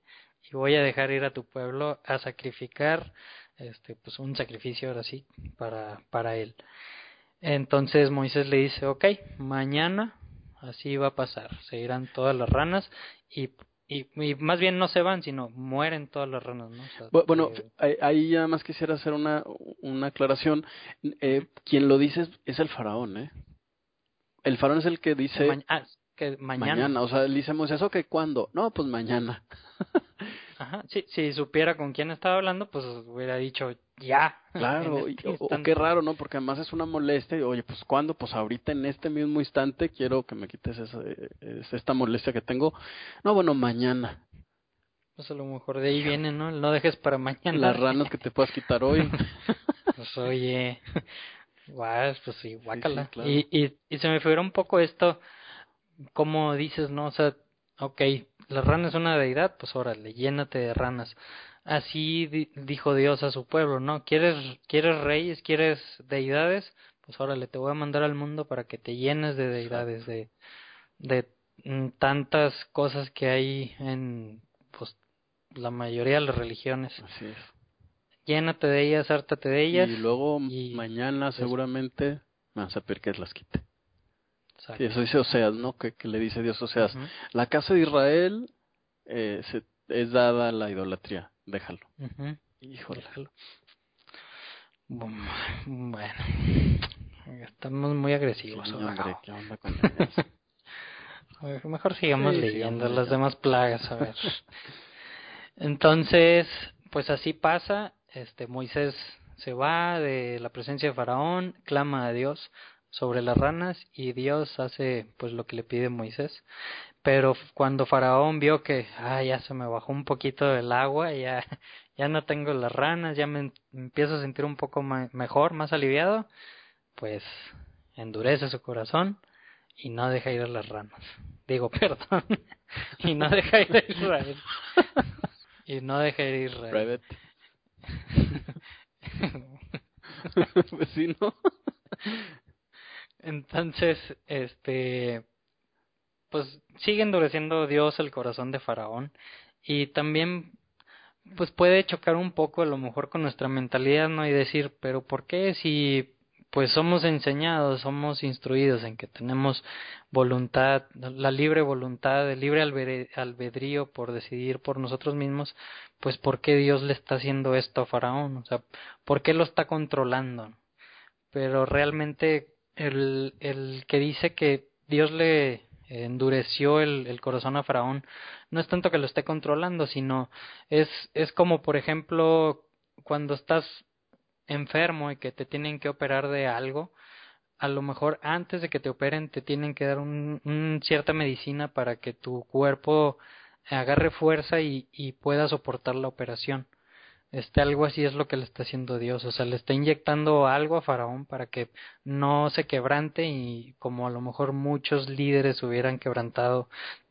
y voy a dejar ir a tu pueblo a sacrificar este pues un sacrificio ahora sí para para él entonces Moisés le dice ok mañana así va a pasar se irán todas las ranas y y, más bien no se van, sino mueren todas las ranas, ¿no? bueno, ahí ya más quisiera hacer una, una aclaración. Eh, quien lo dice es, el faraón, ¿eh? El faraón es el que dice... ah, que mañana. Mañana, o sea, le dice Moisés, que ¿cuándo? No, pues mañana. Ajá, sí, si supiera con quién estaba hablando, pues hubiera dicho ya. Claro, este o, qué raro, ¿no? Porque además es una molestia. Y, Oye, pues ¿cuándo? Pues ahorita en este mismo instante quiero que me quites esa, esta molestia que tengo. No, bueno, mañana. Pues a lo mejor de ahí viene, ¿no? No dejes para mañana. Las ranas que te puedas quitar hoy. pues oye, guau, pues sí, guácala. y, y, y se me figura un poco esto, como dices, ¿no? O sea, ok, la rana es una deidad, pues órale, llénate de ranas. Así dijo Dios a su pueblo, ¿no? ¿Quieres, ¿Quieres reyes? ¿Quieres deidades? Pues órale, te voy a mandar al mundo para que te llenes de deidades, de, de tantas cosas que hay en pues la mayoría de las religiones. Así es. Llénate de ellas, hártate de ellas. Y luego mañana seguramente vas a pedir que las quite. Sí, eso dice Oseas, ¿no? Que, le dice Dios Oseas. La casa de Israel eh, se, es dada a la idolatría. Déjalo. Híjole. Bueno. Estamos muy agresivos. Mejor sigamos leyendo las demás plagas, a ver. Entonces, pues así pasa. Este Moisés se va de la presencia de Faraón, clama a Dios sobre las ranas y Dios hace pues lo que le pide Moisés. Pero cuando Faraón vio que ah, ya se me bajó un poquito del agua, ya, ya no tengo las ranas, ya me empiezo a sentir un poco mejor, más aliviado, pues endurece su corazón y no deja ir a las ranas. Digo, perdón, y no deja ir a Israel. y no deja ir a Israel. Vecino. Entonces, este, pues sigue endureciendo Dios el corazón de Faraón y también pues puede chocar un poco a lo mejor con nuestra mentalidad, ¿no? Y decir, pero ¿por qué si pues somos enseñados, somos instruidos en que tenemos voluntad, la libre voluntad, el libre albedrío por decidir por nosotros mismos, pues ¿por qué Dios le está haciendo esto a Faraón? O sea, ¿por qué lo está controlando? Pero realmente el, el que dice que Dios le endureció el, el, corazón a Faraón no es tanto que lo esté controlando, sino es, es como, por ejemplo, cuando estás enfermo y que te tienen que operar de algo, a lo mejor antes de que te operen te tienen que dar un, cierta medicina para que tu cuerpo agarre fuerza y, y pueda soportar la operación. Este, algo así es lo que le está haciendo Dios, o sea, le está inyectando algo a Faraón para que no se quebrante y como a lo mejor muchos líderes hubieran quebrantado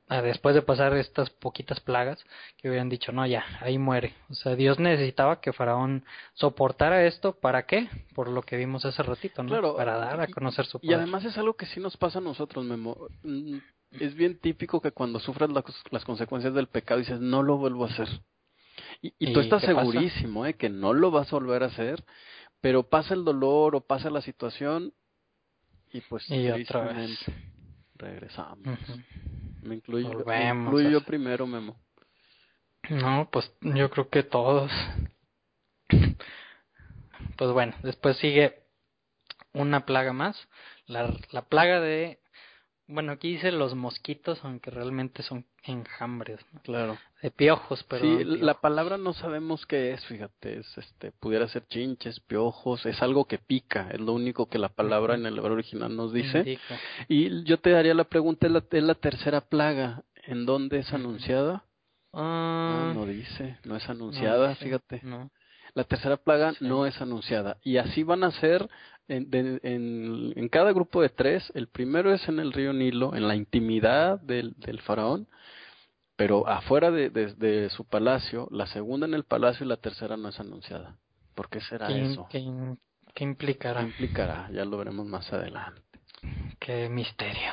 ah, después de pasar estas poquitas plagas, que hubieran dicho, no, ya, ahí muere. O sea, Dios necesitaba que Faraón soportara esto, ¿para qué? Por lo que vimos hace ratito, ¿no? Claro, para dar a conocer su poder. Y además es algo que sí nos pasa a nosotros, Memo. Mm, es bien típico que cuando sufras las consecuencias del pecado dices, no lo vuelvo a hacer. Y, tú estás segurísimo ¿eh? que no lo vas a volver a hacer, pero pasa el dolor o pasa la situación y pues y otra vez. regresamos. Me incluyo, me yo primero, Memo. No, pues yo creo que todos. Pues bueno, después sigue una plaga más, la, la plaga de bueno, aquí dice los mosquitos, aunque realmente son enjambres, Claro. De piojos, pero. Sí, la palabra no sabemos qué es, fíjate, es, este, pudiera ser chinches, piojos, es algo que pica, es lo único que la palabra en el hebreo original nos dice. Y yo te daría la pregunta, ¿es la, es la tercera plaga? ¿En dónde es anunciada? Ah, no, no dice, no es anunciada, fíjate. No. La tercera plaga no es anunciada. Y así van a ser en, en, cada grupo de tres, el primero es en el río Nilo, en la intimidad del, del faraón, pero afuera de, de, su palacio, la segunda en el palacio y la tercera no es anunciada. ¿Por qué será eso? ¿qué, implicará? ¿Qué implicará? Ya lo veremos más adelante. Qué misterio.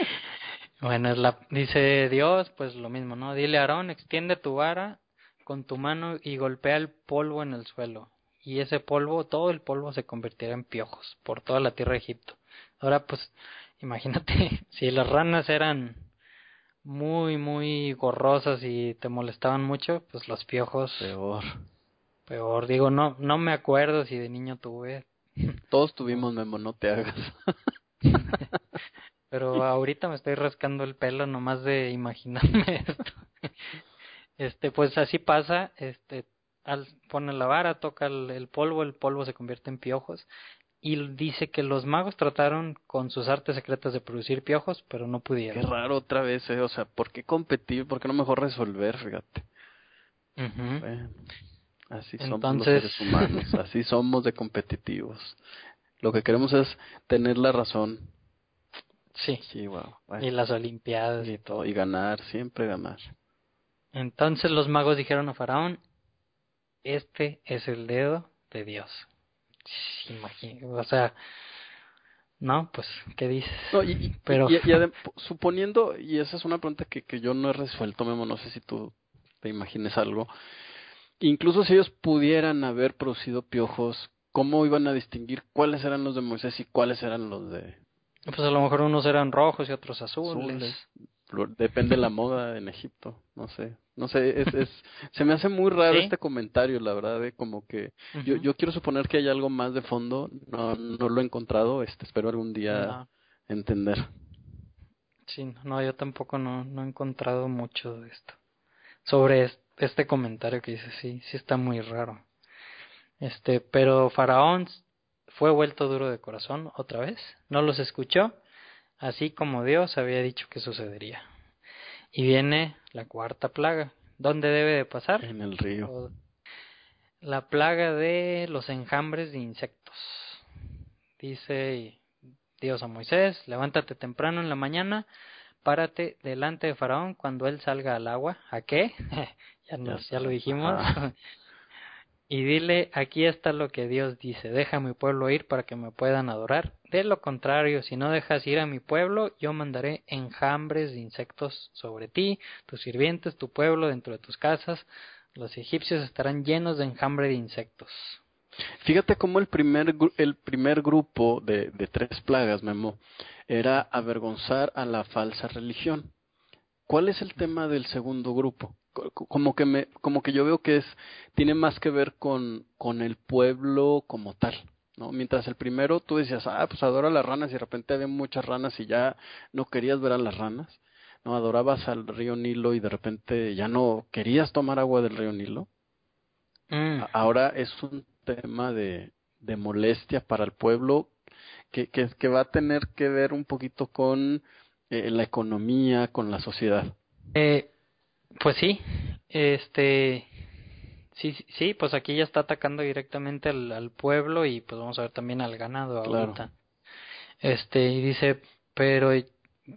bueno, es la, dice Dios, pues lo mismo, ¿no? Dile a Aarón, extiende tu vara con tu mano y golpea el polvo en el suelo y ese polvo, todo el polvo se convertirá en piojos por toda la tierra de Egipto. Ahora pues, imagínate, si las ranas eran muy, muy gorrosas y te molestaban mucho, pues los piojos... Peor. Peor, digo, no, no me acuerdo si de niño tuve. Todos tuvimos, Memo, no te hagas. Pero ahorita me estoy rascando el pelo nomás de imaginarme esto. Este, pues así pasa, este, al, pone la vara, toca el, polvo, el polvo se convierte en piojos. Y dice que los magos trataron con sus artes secretas de producir piojos, pero no pudieron. Qué raro otra vez, ¿eh? O sea, ¿por qué competir? ¿Por qué no mejor resolver? Fíjate. así somos los seres humanos, así somos de competitivos. Lo que queremos es tener la razón. Sí. Sí, wow. Y las Olimpiadas y todo. Y ganar, siempre ganar. Entonces los magos dijeron a Faraón, este es el dedo de Dios. o sea, no, pues, ¿qué dices? y, Pero... suponiendo, y esa es una pregunta que, que yo no he resuelto, Memo, no sé si tú te imagines algo, incluso si ellos pudieran haber producido piojos, ¿cómo iban a distinguir cuáles eran los de Moisés y cuáles eran los de... Pues a lo mejor unos eran rojos y otros azules. Depende de la moda en Egipto, no sé. No sé, es, es, se me hace muy raro este comentario, la verdad, de como que yo, yo quiero suponer que hay algo más de fondo, no, no lo he encontrado, este, espero algún día entender. Sí, no, yo tampoco no, no he encontrado mucho de esto. Sobre este comentario que dice, sí, sí está muy raro. Este, pero Faraón fue vuelto duro de corazón otra vez, no los escuchó así como Dios había dicho que sucedería. Y viene la cuarta plaga. ¿Dónde debe de pasar? En el río. La plaga de los enjambres de insectos. Dice Dios a Moisés, levántate temprano en la mañana, párate delante de Faraón cuando él salga al agua. ¿A qué? ya, nos, ya lo dijimos. y dile, aquí está lo que Dios dice, deja a mi pueblo ir para que me puedan adorar. De lo contrario, si no dejas ir a mi pueblo, yo mandaré enjambres de insectos sobre ti, tus sirvientes, tu pueblo, dentro de tus casas. Los egipcios estarán llenos de enjambre de insectos. Fíjate cómo el primer, el primer grupo de, de tres plagas, Memo, era avergonzar a la falsa religión. ¿Cuál es el tema del segundo grupo? Como que me como que yo veo que es tiene más que ver con con el pueblo como tal no mientras el primero tú decías ah pues adora las ranas y de repente había muchas ranas y ya no querías ver a las ranas no adorabas al río Nilo y de repente ya no querías tomar agua del río Nilo mm. ahora es un tema de, de molestia para el pueblo que, que, que, va a tener que ver un poquito con eh, la economía, con la sociedad. Eh, pues sí, este, sí, sí, pues aquí ya está atacando directamente al, al pueblo y pues vamos a ver también al ganado ahorita. Este, y dice, pero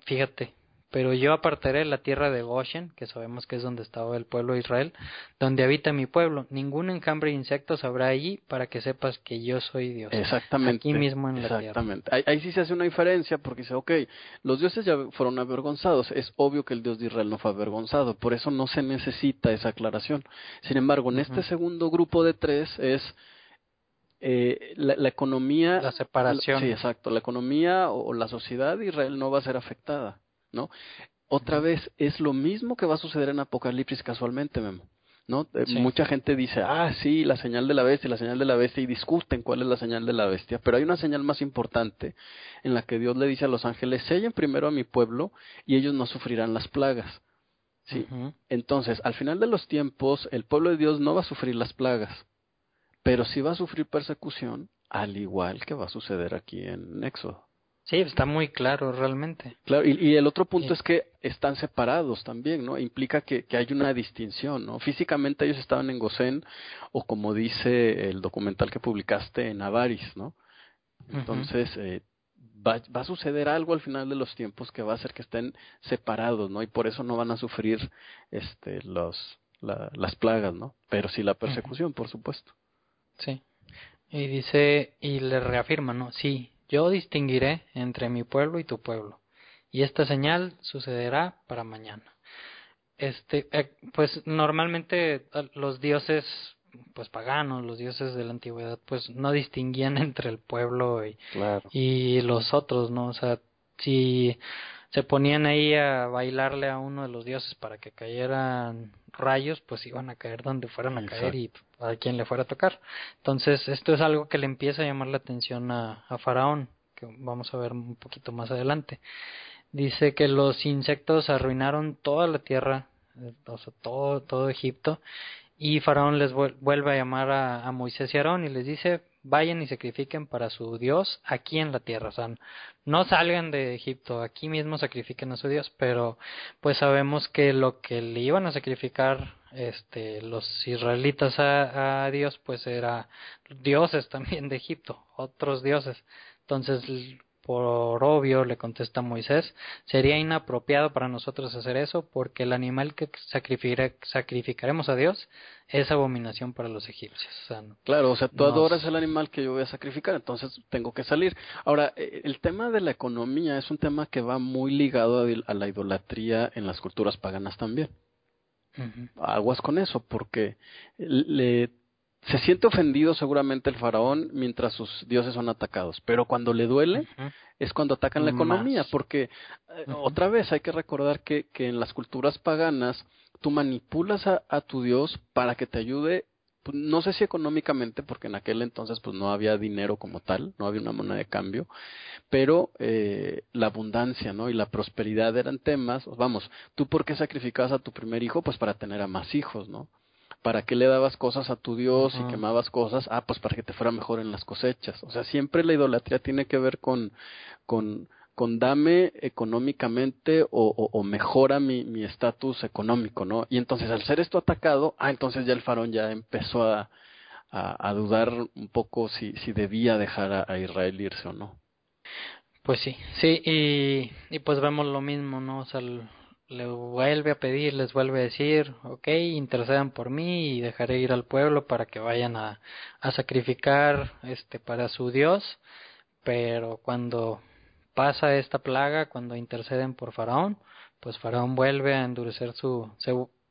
fíjate, pero yo apartaré la tierra de Goshen, que sabemos que es donde estaba el pueblo de Israel, donde habita mi pueblo. Ningún enjambre de insectos habrá allí para que sepas que yo soy Dios. Exactamente. Aquí mismo en la tierra. Exactamente. Ahí, ahí, sí se hace una diferencia porque dice, ok, los dioses ya fueron avergonzados. Es obvio que el Dios de Israel no fue avergonzado. Por eso no se necesita esa aclaración. Sin embargo, en este segundo grupo de tres es eh, la, la, economía. La separación. Sí, exacto. La economía o la sociedad de Israel no va a ser afectada. ¿No? Otra vez, es lo mismo que va a suceder en Apocalipsis casualmente, Memo. ¿no? Eh, mucha gente dice, ah, sí, la señal de la bestia, la señal de la bestia, y discuten cuál es la señal de la bestia, pero hay una señal más importante en la que Dios le dice a los ángeles, sellen primero a mi pueblo y ellos no sufrirán las plagas. ¿sí? Entonces, al final de los tiempos, el pueblo de Dios no va a sufrir las plagas, pero sí va a sufrir persecución, al igual que va a suceder aquí en Éxodo. Sí, está muy claro realmente. Claro, y, y el otro punto es que están separados también, ¿no? Implica que, que, hay una distinción, ¿no? Físicamente ellos estaban en Gosén, o como dice el documental que publicaste en Avaris, ¿no? Entonces, eh, va, va, a suceder algo al final de los tiempos que va a hacer que estén separados, ¿no? Y por eso no van a sufrir este, los, la, las plagas, ¿no? Pero sí la persecución, por supuesto. Sí. Y dice, y le reafirma, ¿no? Sí, yo distinguiré entre mi pueblo y tu pueblo, y esta señal sucederá para mañana. Este, eh, pues normalmente eh, los dioses pues paganos, los dioses de la antigüedad, pues no distinguían entre el pueblo y, y los otros, ¿no? O sea, si se ponían ahí a bailarle a uno de los dioses para que cayeran rayos, pues iban a caer donde fueran a caer y a quien le fuera a tocar. Entonces, esto es algo que le empieza a llamar la atención a, a Faraón, que vamos a ver un poquito más adelante. Dice que los insectos arruinaron toda la tierra, o sea, todo, todo Egipto, y Faraón les vuelve a llamar a, a Moisés y Aarón y les dice, vayan y sacrifiquen para su Dios aquí en la tierra. O sea, no salgan de Egipto, aquí mismo sacrifiquen a su Dios, pero pues sabemos que lo que le iban a sacrificar este los israelitas a, a Dios pues era dioses también de Egipto, otros dioses. Entonces por obvio, le contesta Moisés, sería inapropiado para nosotros hacer eso porque el animal que sacrificaremos a Dios es abominación para los egipcios. claro, o sea, tú adoras el animal que yo voy a sacrificar, entonces tengo que salir. Ahora, eh, el tema de la economía es un tema que va muy ligado a la idolatría en las culturas paganas también. Aguas con eso, porque le se siente ofendido seguramente el faraón mientras sus dioses son atacados, pero cuando le duele es cuando atacan la economía, porque eh, otra vez hay que recordar que, que en las culturas paganas tú manipulas a, a tu dios para que te ayude pues, no sé si económicamente, porque en aquel entonces pues no había dinero como tal, no había una moneda de cambio, pero eh, la abundancia, ¿no? Y la prosperidad eran temas, vamos, ¿tú por qué sacrificabas a tu primer hijo? Pues para tener a más hijos, ¿no? ¿Para qué le dabas cosas a tu Dios y quemabas cosas? Ah, pues para que te fuera mejor en las cosechas. O sea, siempre la idolatría tiene que ver con, con, con dame económicamente o, o, mejora mi estatus económico, ¿no? Y entonces al ser esto atacado, ah, entonces ya el faraón ya empezó a, a, dudar un poco si, si debía dejar a, a, Israel irse o no. Pues sí, sí, y, y pues vemos lo mismo, ¿no? O sea, le vuelve a pedir, les vuelve a decir, ok, intercedan por mí y dejaré ir al pueblo para que vayan a, a sacrificar este para su Dios, pero cuando pasa esta plaga, cuando interceden por Faraón, pues Faraón vuelve a endurecer su,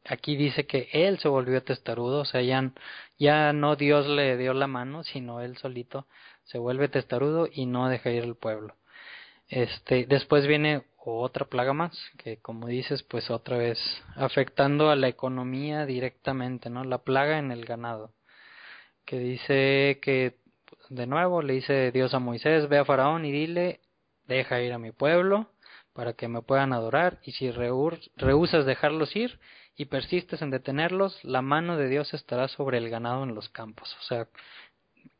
aquí dice que él se volvió testarudo, o sea, ya, ya no Dios le dio la mano, sino él solito se vuelve testarudo y no deja ir al pueblo. Este, después viene otra plaga más, que como dices, pues otra vez afectando a la economía directamente, ¿no? La plaga en el ganado, que dice que, de nuevo, le dice Dios a Moisés, ve a Faraón y dile, deja ir a mi pueblo para que me puedan adorar, y si rehusas dejarlos ir y persistes en detenerlos, la mano de Dios estará sobre el ganado en los campos. O sea,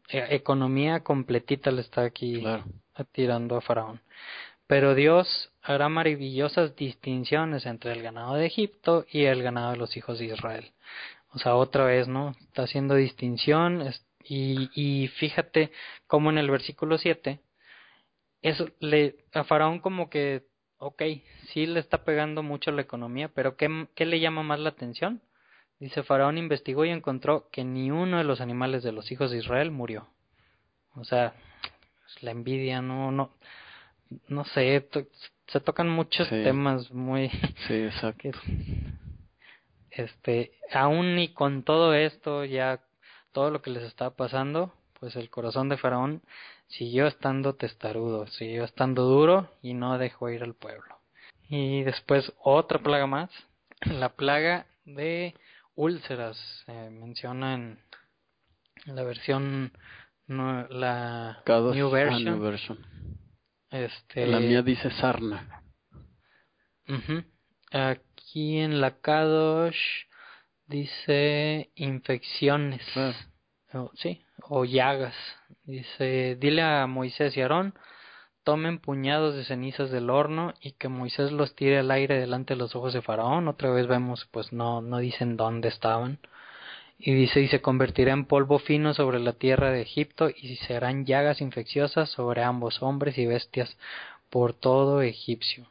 e, economía completita le está aquí tirando a Faraón. Pero Dios hará maravillosas distinciones entre el ganado de Egipto y el ganado de los hijos de Israel. O sea, otra vez, ¿no? Está haciendo distinción y, y fíjate cómo en el versículo 7, eso le, a Faraón como que, ok, sí le está pegando mucho la economía, pero ¿qué, qué le llama más la atención? Dice, Faraón investigó y encontró que ni uno de los animales de los hijos de Israel murió. O sea, la envidia, no, no, no sé, se tocan muchos temas muy... Sí, exacto. este, aún y con todo esto, ya todo lo que les estaba pasando, pues el corazón de Faraón siguió estando testarudo, siguió estando duro y no dejó ir al pueblo. Y después otra plaga más, la plaga de úlceras, se menciona en la versión, no, la new, version. Este, la mía dice sarna. Aquí en la Kadosh dice infecciones. O, sí, o llagas. Dice, dile a Moisés y Aarón, tomen puñados de cenizas del horno y que Moisés los tire al aire delante de los ojos de Faraón. Otra vez vemos, pues no, no dicen dónde estaban. Y dice, y se convertirá en polvo fino sobre la tierra de Egipto y serán llagas infecciosas sobre ambos hombres y bestias por todo egipcio.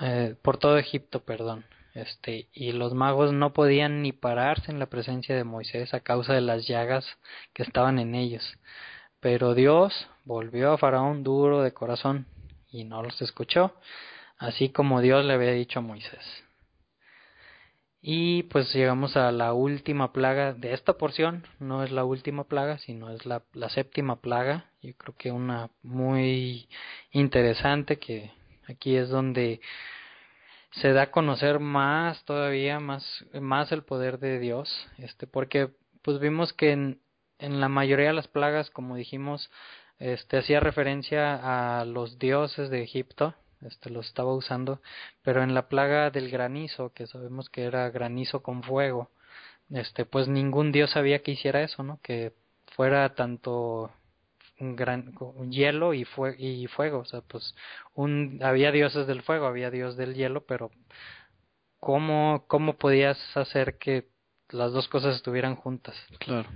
Eh, por todo Egipto, perdón. Este, y los magos no podían ni pararse en la presencia de Moisés a causa de las llagas que estaban en ellos. Pero Dios volvió a Faraón duro de corazón y no los escuchó, así como Dios le había dicho a Moisés. Y pues llegamos a la última plaga de esta porción, no es la última plaga, sino es la, la séptima plaga, yo creo que una muy interesante que aquí es donde se da a conocer más todavía más más el poder de Dios. Este porque pues vimos que en, en la mayoría de las plagas, como dijimos, este hacía referencia a los dioses de Egipto, este lo estaba usando, pero en la plaga del granizo, que sabemos que era granizo con fuego, este pues ningún dios sabía que hiciera eso, ¿no? Que fuera tanto un gran hielo y, fue, y fuego, o sea, pues un había dioses del fuego, había dios del hielo, pero cómo cómo podías hacer que las dos cosas estuvieran juntas? Claro.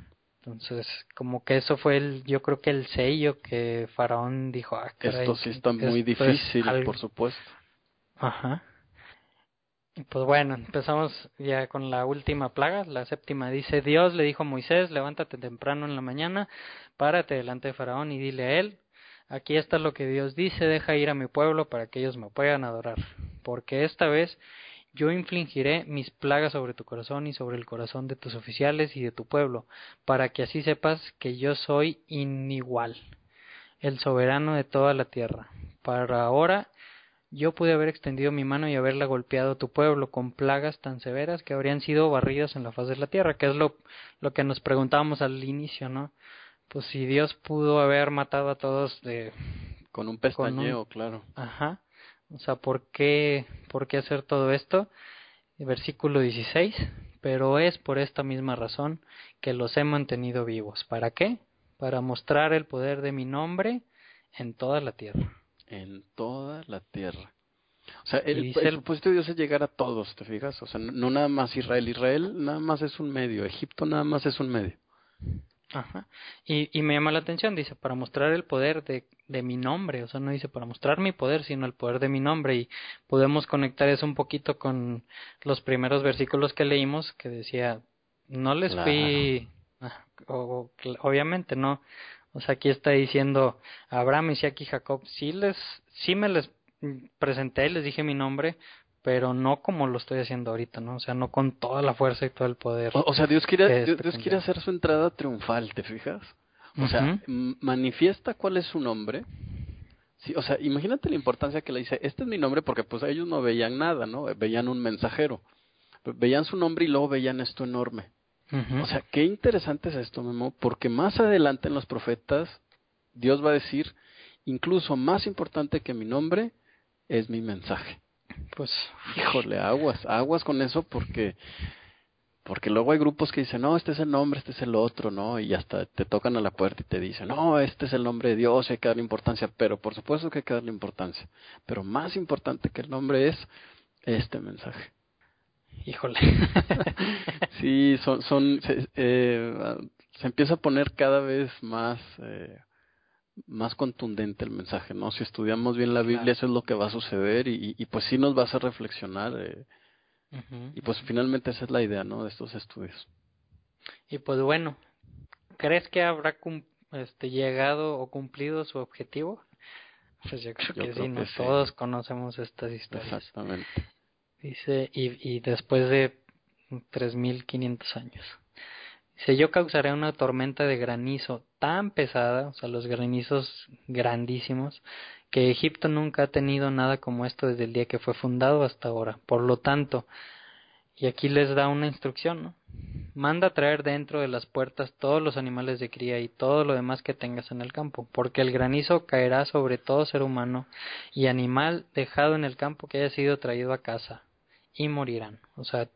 Entonces, como que eso fue el, yo creo que el sello que Faraón dijo, ah, esto sí está muy difícil, por supuesto. Ajá. Pues bueno, empezamos ya con la última plaga, la séptima. Dice, Dios le dijo a Moisés, levántate temprano en la mañana, párate delante de Faraón y dile a él, aquí está lo que Dios dice, deja ir a mi pueblo para que ellos me puedan adorar, porque esta vez yo infligiré mis plagas sobre tu corazón y sobre el corazón de tus oficiales y de tu pueblo, para que así sepas que yo soy inigual, el soberano de toda la tierra. Para ahora yo pude haber extendido mi mano y haberla golpeado a tu pueblo con plagas tan severas que habrían sido barridas en la faz de la tierra, que es lo, lo que nos preguntábamos al inicio, ¿no? Pues si Dios pudo haber matado a todos de... Con un pestañeo, claro. Ajá o sea, ¿por qué, por qué hacer todo esto? Versículo 16. Pero es por esta misma razón que los he mantenido vivos. ¿Para qué? Para mostrar el poder de mi nombre en toda la tierra. En toda la tierra. O sea, el, el propósito de Dios es llegar a todos, ¿te fijas? O sea, no nada más Israel. Israel nada más es un medio. Egipto nada más es un medio. Ajá. Y, y me llama la atención, dice, para mostrar el poder de, de mi nombre, o sea, no dice para mostrar mi poder, sino el poder de mi nombre. Y podemos conectar eso un poquito con los primeros versículos que leímos, que decía, no les fui, ah, obviamente no, o sea, aquí está diciendo Abraham, Isaac y Jacob, sí les, sí me les presenté, les dije mi nombre, pero no como lo estoy haciendo ahorita, ¿no? O sea, no con toda la fuerza y todo el poder. O, sea, Dios quiere, Dios, quiere hacer su entrada triunfal, ¿te fijas? O sea, manifiesta cuál es su nombre. Sí, o sea, imagínate la importancia que le dice, este es mi nombre porque pues ellos no veían nada, ¿no? Veían un mensajero. Veían su nombre y luego veían esto enorme. O sea, qué interesante es esto, Memo, porque más adelante en los profetas Dios va a decir, incluso más importante que mi nombre es mi mensaje. Pues, híjole, aguas, aguas con eso porque Porque luego hay grupos que dicen, no, este es el nombre, este es el otro, ¿no? Y hasta te tocan a la puerta y te dicen, no, este es el nombre de Dios, hay que darle importancia. Pero por supuesto que hay que darle importancia. Pero más importante que el nombre es este mensaje. Híjole. sí, son, son, se, eh, se empieza a poner cada vez más, eh, más contundente el mensaje, ¿no? Si estudiamos bien la Biblia, eso es lo que va a suceder y, y, pues sí nos va a hacer reflexionar. Eh, y pues finalmente esa es la idea, ¿no? De estos estudios. Y pues bueno, ¿crees que habrá este, llegado o cumplido su objetivo? Pues yo creo que sí, ¿no? Todos conocemos estas historias. Exactamente. Dice, y, y después de 3.500 años. Dice, yo causaré una tormenta de granizo tan pesada, o sea, los granizos grandísimos, que Egipto nunca ha tenido nada como esto desde el día que fue fundado hasta ahora. Por lo tanto, y aquí les da una instrucción, ¿no? Manda traer dentro de las puertas todos los animales de cría y todo lo demás que tengas en el campo, porque el granizo caerá sobre todo ser humano y animal dejado en el campo que haya sido traído a casa, y morirán. O sea,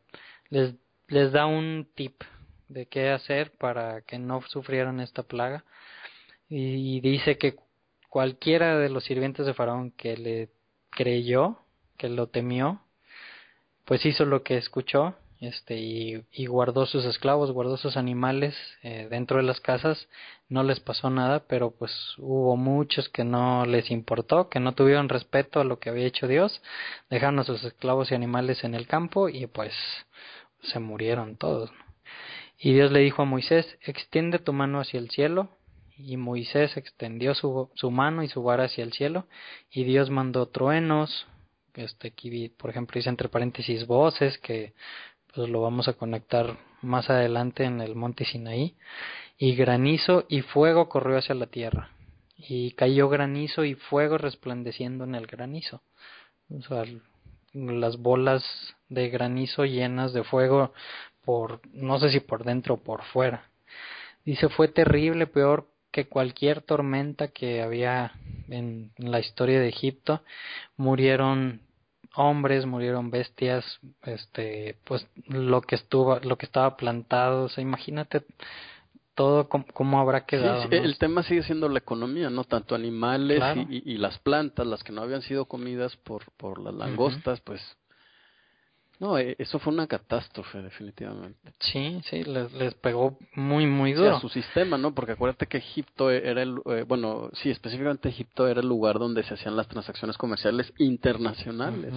les, les da un tip de qué hacer para que no sufrieran esta plaga. Y dice que cualquiera de los sirvientes de Faraón que le creyó, que lo temió, pues hizo lo que escuchó este y, y guardó sus esclavos, guardó sus animales eh, dentro de las casas, no les pasó nada, pero pues hubo muchos que no les importó, que no tuvieron respeto a lo que había hecho Dios, dejaron a sus esclavos y animales en el campo y pues se murieron todos. Y Dios le dijo a Moisés, extiende tu mano hacia el cielo. Y Moisés extendió su, su mano y su vara hacia el cielo. Y Dios mandó truenos. Este aquí, por ejemplo, dice entre paréntesis voces, que pues lo vamos a conectar más adelante en el monte Sinaí. Y granizo y fuego corrió hacia la tierra. Y cayó granizo y fuego resplandeciendo en el granizo. Las bolas de granizo llenas de fuego por, no sé si por dentro o por fuera. Dice, fue terrible, peor que cualquier tormenta que había en, la historia de Egipto. Murieron hombres, murieron bestias, este, pues lo que estuvo, lo que estaba plantado, o sea, imagínate todo cómo, habrá quedado. El tema sigue siendo la economía, no tanto animales y, las plantas, las que no habían sido comidas por, por las langostas, pues no, e, eso fue una catástrofe, definitivamente. Sí, sí, les, pegó muy, muy duro. a su sistema, ¿no? Porque acuérdate que Egipto era el, eh, bueno, sí, específicamente Egipto era el lugar donde se hacían las transacciones comerciales internacionales.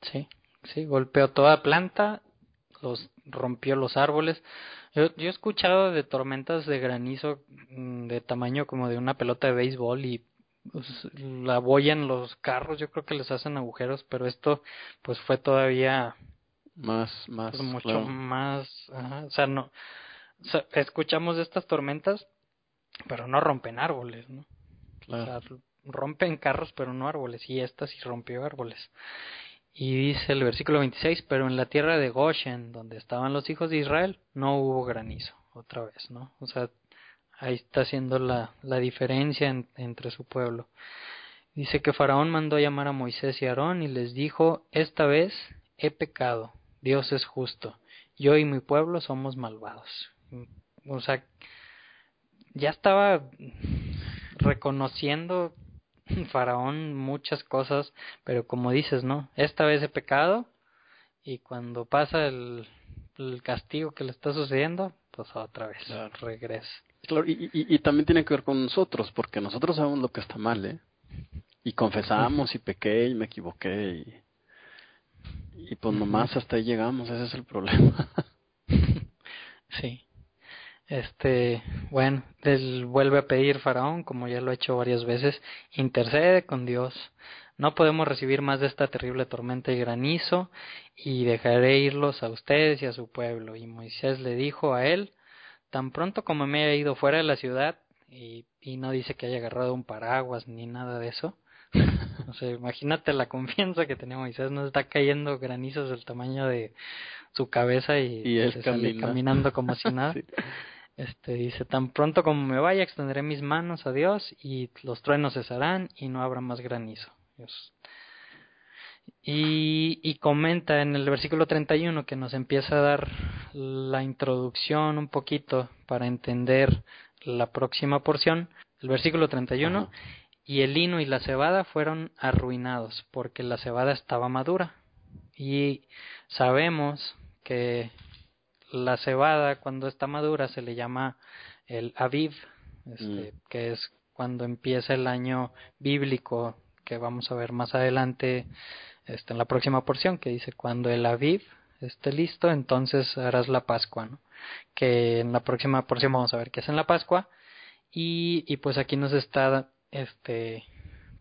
Sí, sí, golpeó toda planta, los rompió los árboles. Yo, yo he escuchado de tormentas de granizo mm, de tamaño como de una pelota de béisbol y pues, la boya en los carros, yo creo que les hacen agujeros, pero esto pues fue todavía más, más, pues, mucho más, o sea, no, escuchamos estas tormentas, pero no rompen árboles, ¿no? O sea, rompen carros, pero no árboles, y esta sí rompió árboles. Y dice el versículo 26, pero en la tierra de Goshen, donde estaban los hijos de Israel, no hubo granizo, otra vez, ¿no? O sea, Ahí está haciendo la, la diferencia entre su pueblo. Dice que Faraón mandó llamar a Moisés y Aarón y les dijo, esta vez he pecado, Dios es justo, yo y mi pueblo somos malvados. O sea, ya estaba reconociendo Faraón muchas cosas, pero como dices, ¿no? Esta vez he pecado y cuando pasa el, el castigo que le está sucediendo, pues otra vez regresa. Claro, y, y, también tiene que ver con nosotros, porque nosotros sabemos lo que está mal, ¿eh? Y confesamos y pequé y me equivoqué y, y pues nomás hasta ahí llegamos, ese es el problema. sí. Este, bueno, él vuelve a pedir Faraón, como ya lo ha hecho varias veces, intercede con Dios. No podemos recibir más de esta terrible tormenta y granizo, y dejaré irlos a ustedes y a su pueblo. Y Moisés le dijo a él, tan pronto como me haya ido fuera de la ciudad y, y no dice que haya agarrado un paraguas ni nada de eso. o sea, imagínate la confianza que tenía Moisés, no está cayendo granizos del tamaño de su cabeza y, y se caminando como si nada. Este dice, tan pronto como me vaya, extenderé mis manos a Dios y los truenos cesarán y no habrá más granizo. Y, y comenta en el versículo 31 que nos empieza a dar la introducción un poquito para entender la próxima porción. El versículo 31. Y el lino y la cebada fueron arruinados porque la cebada estaba madura. Y sabemos que la cebada cuando está madura se le llama el aviv, este, mm. que es cuando empieza el año bíblico que vamos a ver más adelante este, en la próxima porción que dice cuando el aviv esté listo entonces harás la pascua ¿no? que en la próxima porción vamos a ver qué es en la pascua y, pues aquí nos está este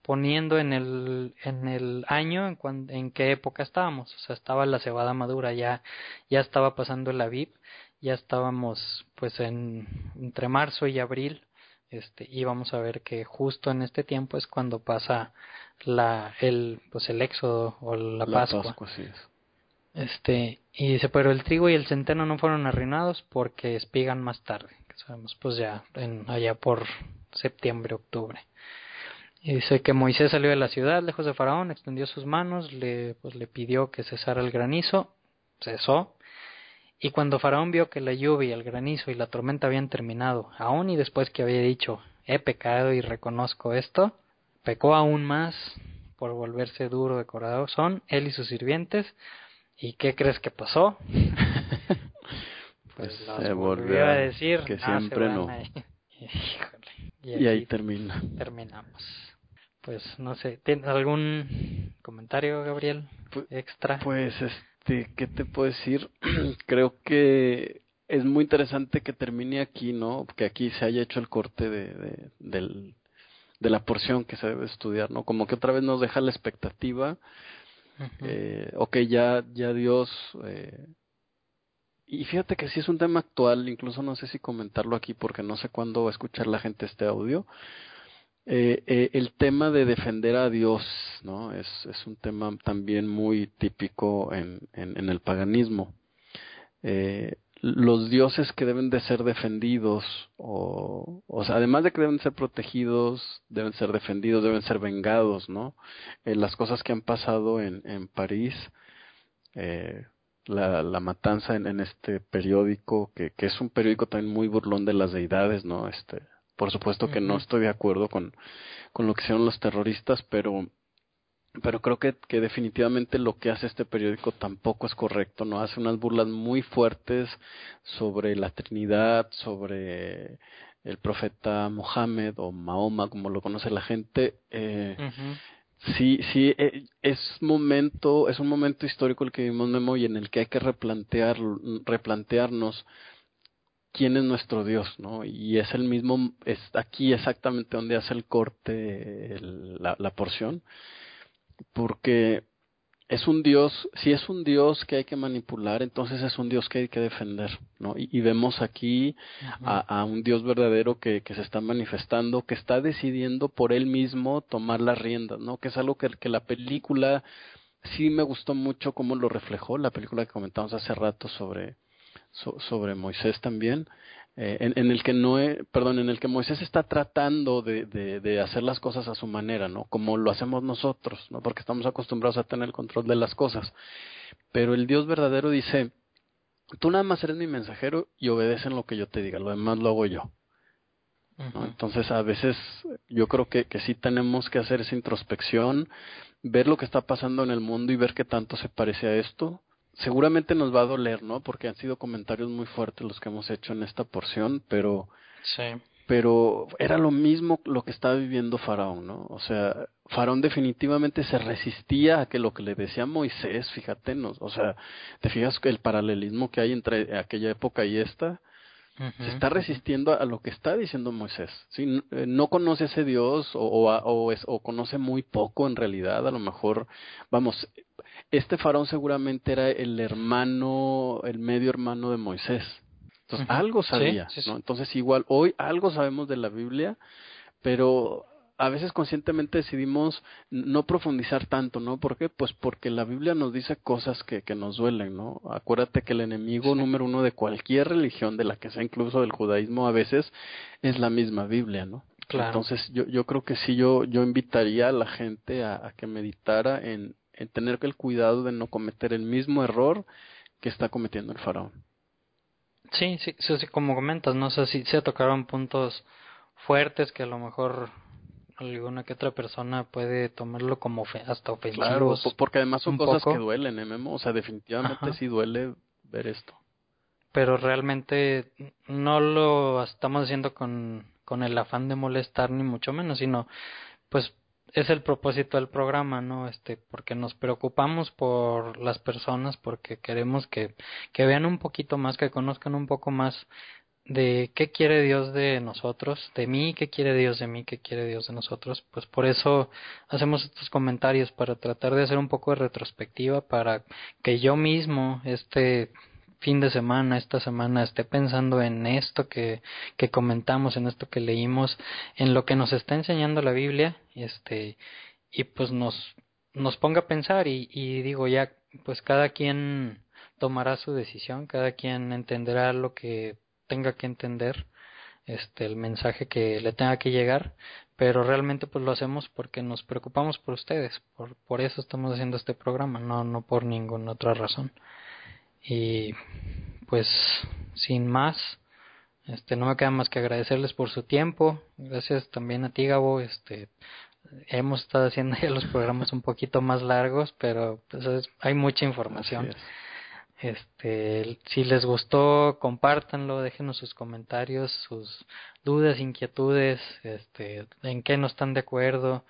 poniendo en el en el año en, en qué época estábamos o sea estaba la cebada madura ya ya estaba pasando el aviv ya estábamos pues en entre marzo y abril este y vamos a ver que justo en este tiempo es cuando pasa la el pues el éxodo o la, pascua, este y dice pero el trigo y el centeno no fueron arruinados porque espigan más tarde que sabemos pues ya en allá por septiembre octubre. Y dice que Moisés salió de la ciudad lejos de Faraón extendió sus manos le pues le pidió que cesara el granizo cesó y cuando Faraón vio que la lluvia, el granizo y la tormenta habían terminado, aun y después que había dicho, he pecado y reconozco esto, pecó aún más por volverse duro de corazón, él y sus sirvientes. ¿Y qué crees que pasó? pues se volvió a decir que ah, siempre no. Y, ahí termina. Terminamos. Pues no sé, ¿tienes algún comentario, Gabriel? extra. Pues este, ¿qué te puedo decir? Creo que es muy interesante que termine aquí, ¿no? Que aquí se haya hecho el corte de, del, de la porción que se debe estudiar, ¿no? Como que otra vez nos deja la expectativa. eh, ok, ya, ya Dios. Eh, y fíjate que sí es un tema actual, incluso no sé si comentarlo aquí porque no sé cuándo va a escuchar la gente este audio. Eh, eh, el tema de defender a Dios, ¿no? Es, es un tema también muy típico en, en, el paganismo. Eh, los dioses que deben de ser defendidos, o, o sea, además de que deben ser protegidos, deben ser defendidos, deben ser vengados, ¿no? las cosas que han pasado en, en París, la, la matanza en este periódico, que, que es un periódico también muy burlón de las deidades, ¿no? Este, por supuesto que no estoy de acuerdo con, con lo que hicieron los terroristas, pero pero creo que, que definitivamente lo que hace este periódico tampoco es correcto, ¿no? Hace unas burlas muy fuertes sobre la Trinidad, sobre el profeta Mohammed o Mahoma, como lo conoce la gente. Eh, Sí, sí, eh, es momento, es un momento histórico el que vivimos Memo y en el que hay que replantear, replantearnos quién es nuestro Dios, ¿no? Y es el mismo, es aquí exactamente donde hace el corte la, la, porción, porque es un Dios, si es un Dios que hay que manipular, entonces es un Dios que hay que defender, ¿no? Y, vemos aquí a, a, un Dios verdadero que, que, se está manifestando, que está decidiendo por él mismo tomar las riendas, ¿no? Que es algo que, que la película sí me gustó mucho cómo lo reflejó, la película que comentamos hace rato sobre sobre Moisés también, eh, en, en, el que no, perdón, en el que Moisés está tratando de, de, de, hacer las cosas a su manera, ¿no? Como lo hacemos nosotros, ¿no? Porque estamos acostumbrados a tener el control de las cosas. Pero el Dios verdadero dice, tú nada más eres mi mensajero y obedece en lo que yo te diga, lo demás lo hago yo. ¿no? Entonces a veces yo creo que, que sí tenemos que hacer esa introspección, ver lo que está pasando en el mundo y ver qué tanto se parece a esto, seguramente nos va a doler, ¿no? Porque han sido comentarios muy fuertes los que hemos hecho en esta porción, pero sí. pero era lo mismo lo que estaba viviendo Faraón, ¿no? O sea, Faraón definitivamente se resistía a que lo que le decía Moisés, fíjate, no, o sea, te fijas el paralelismo que hay entre aquella época y esta, se está resistiendo a lo que está diciendo Moisés. ¿sí? Eh, no conoce a ese Dios o, o, o, es, o conoce muy poco en realidad. A lo mejor, vamos, este faraón seguramente era el hermano, el medio hermano de Moisés. Entonces, algo sabía, ¿no? Entonces, igual, hoy algo sabemos de la Biblia, pero a veces conscientemente decidimos no profundizar tanto, ¿no? ¿Por qué? Pues porque la Biblia nos dice cosas que, que nos duelen, ¿no? Acuérdate que el enemigo número uno de cualquier religión, de la que sea incluso del judaísmo a veces, es la misma Biblia, ¿no? Claro. Entonces yo, yo creo que sí, yo, yo invitaría a la gente a, a que meditara en, en tener el cuidado de no cometer el mismo error que está cometiendo el faraón. Sí, sí, sí, como comentas, no sé si se tocaron puntos fuertes que a lo mejor alguna que otra persona puede tomarlo como hasta ofensivos. Claro, porque además son cosas que duelen, ¿eh, Memo? O sea, definitivamente sí duele ver esto. Pero realmente no lo estamos haciendo con, con el afán de molestar ni mucho menos, sino pues es el propósito del programa, ¿no? Este, porque nos preocupamos por las personas, porque queremos que, que vean un poquito más, que conozcan un poco más de qué quiere Dios de nosotros, de mí, qué quiere Dios de mí, qué quiere Dios de nosotros. Pues por eso hacemos estos comentarios, para tratar de hacer un poco de retrospectiva, para que yo mismo, este fin de semana, esta semana, esté pensando en esto que, que comentamos, en esto que leímos, en lo que nos está enseñando la Biblia, este, y pues nos, nos ponga a pensar y, y digo ya, pues cada quien tomará su decisión, cada quien entenderá lo que tenga que entender, este, el mensaje que le tenga que llegar, pero realmente pues lo hacemos porque nos preocupamos por ustedes, por, por eso estamos haciendo este programa, no, no por ninguna otra razón. Y pues sin más, este no me queda más que agradecerles por su tiempo, gracias también a ti Gabo, este hemos estado haciendo ya los programas un poquito más largos, pero pues hay mucha información. Este, si les gustó, compártanlo, déjenos sus comentarios, sus dudas, inquietudes, este, en qué no están de acuerdo,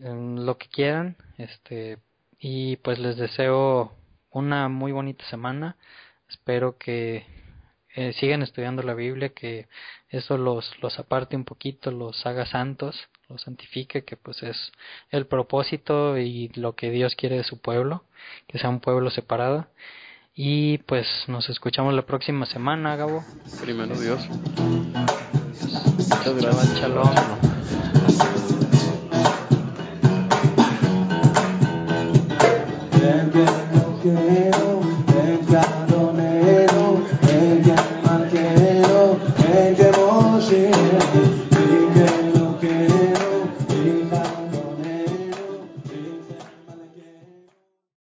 lo que quieran, este, y pues les deseo una muy bonita semana. Espero que eh, sigan estudiando la Biblia, que eso los, los aparte un poquito, los haga santos, los santifique, que pues es el propósito y lo que Dios quiere de su pueblo, que sea un pueblo separado. Y pues nos escuchamos la próxima semana, Gabo. Primero Dios. Muchas gracias. Shalom.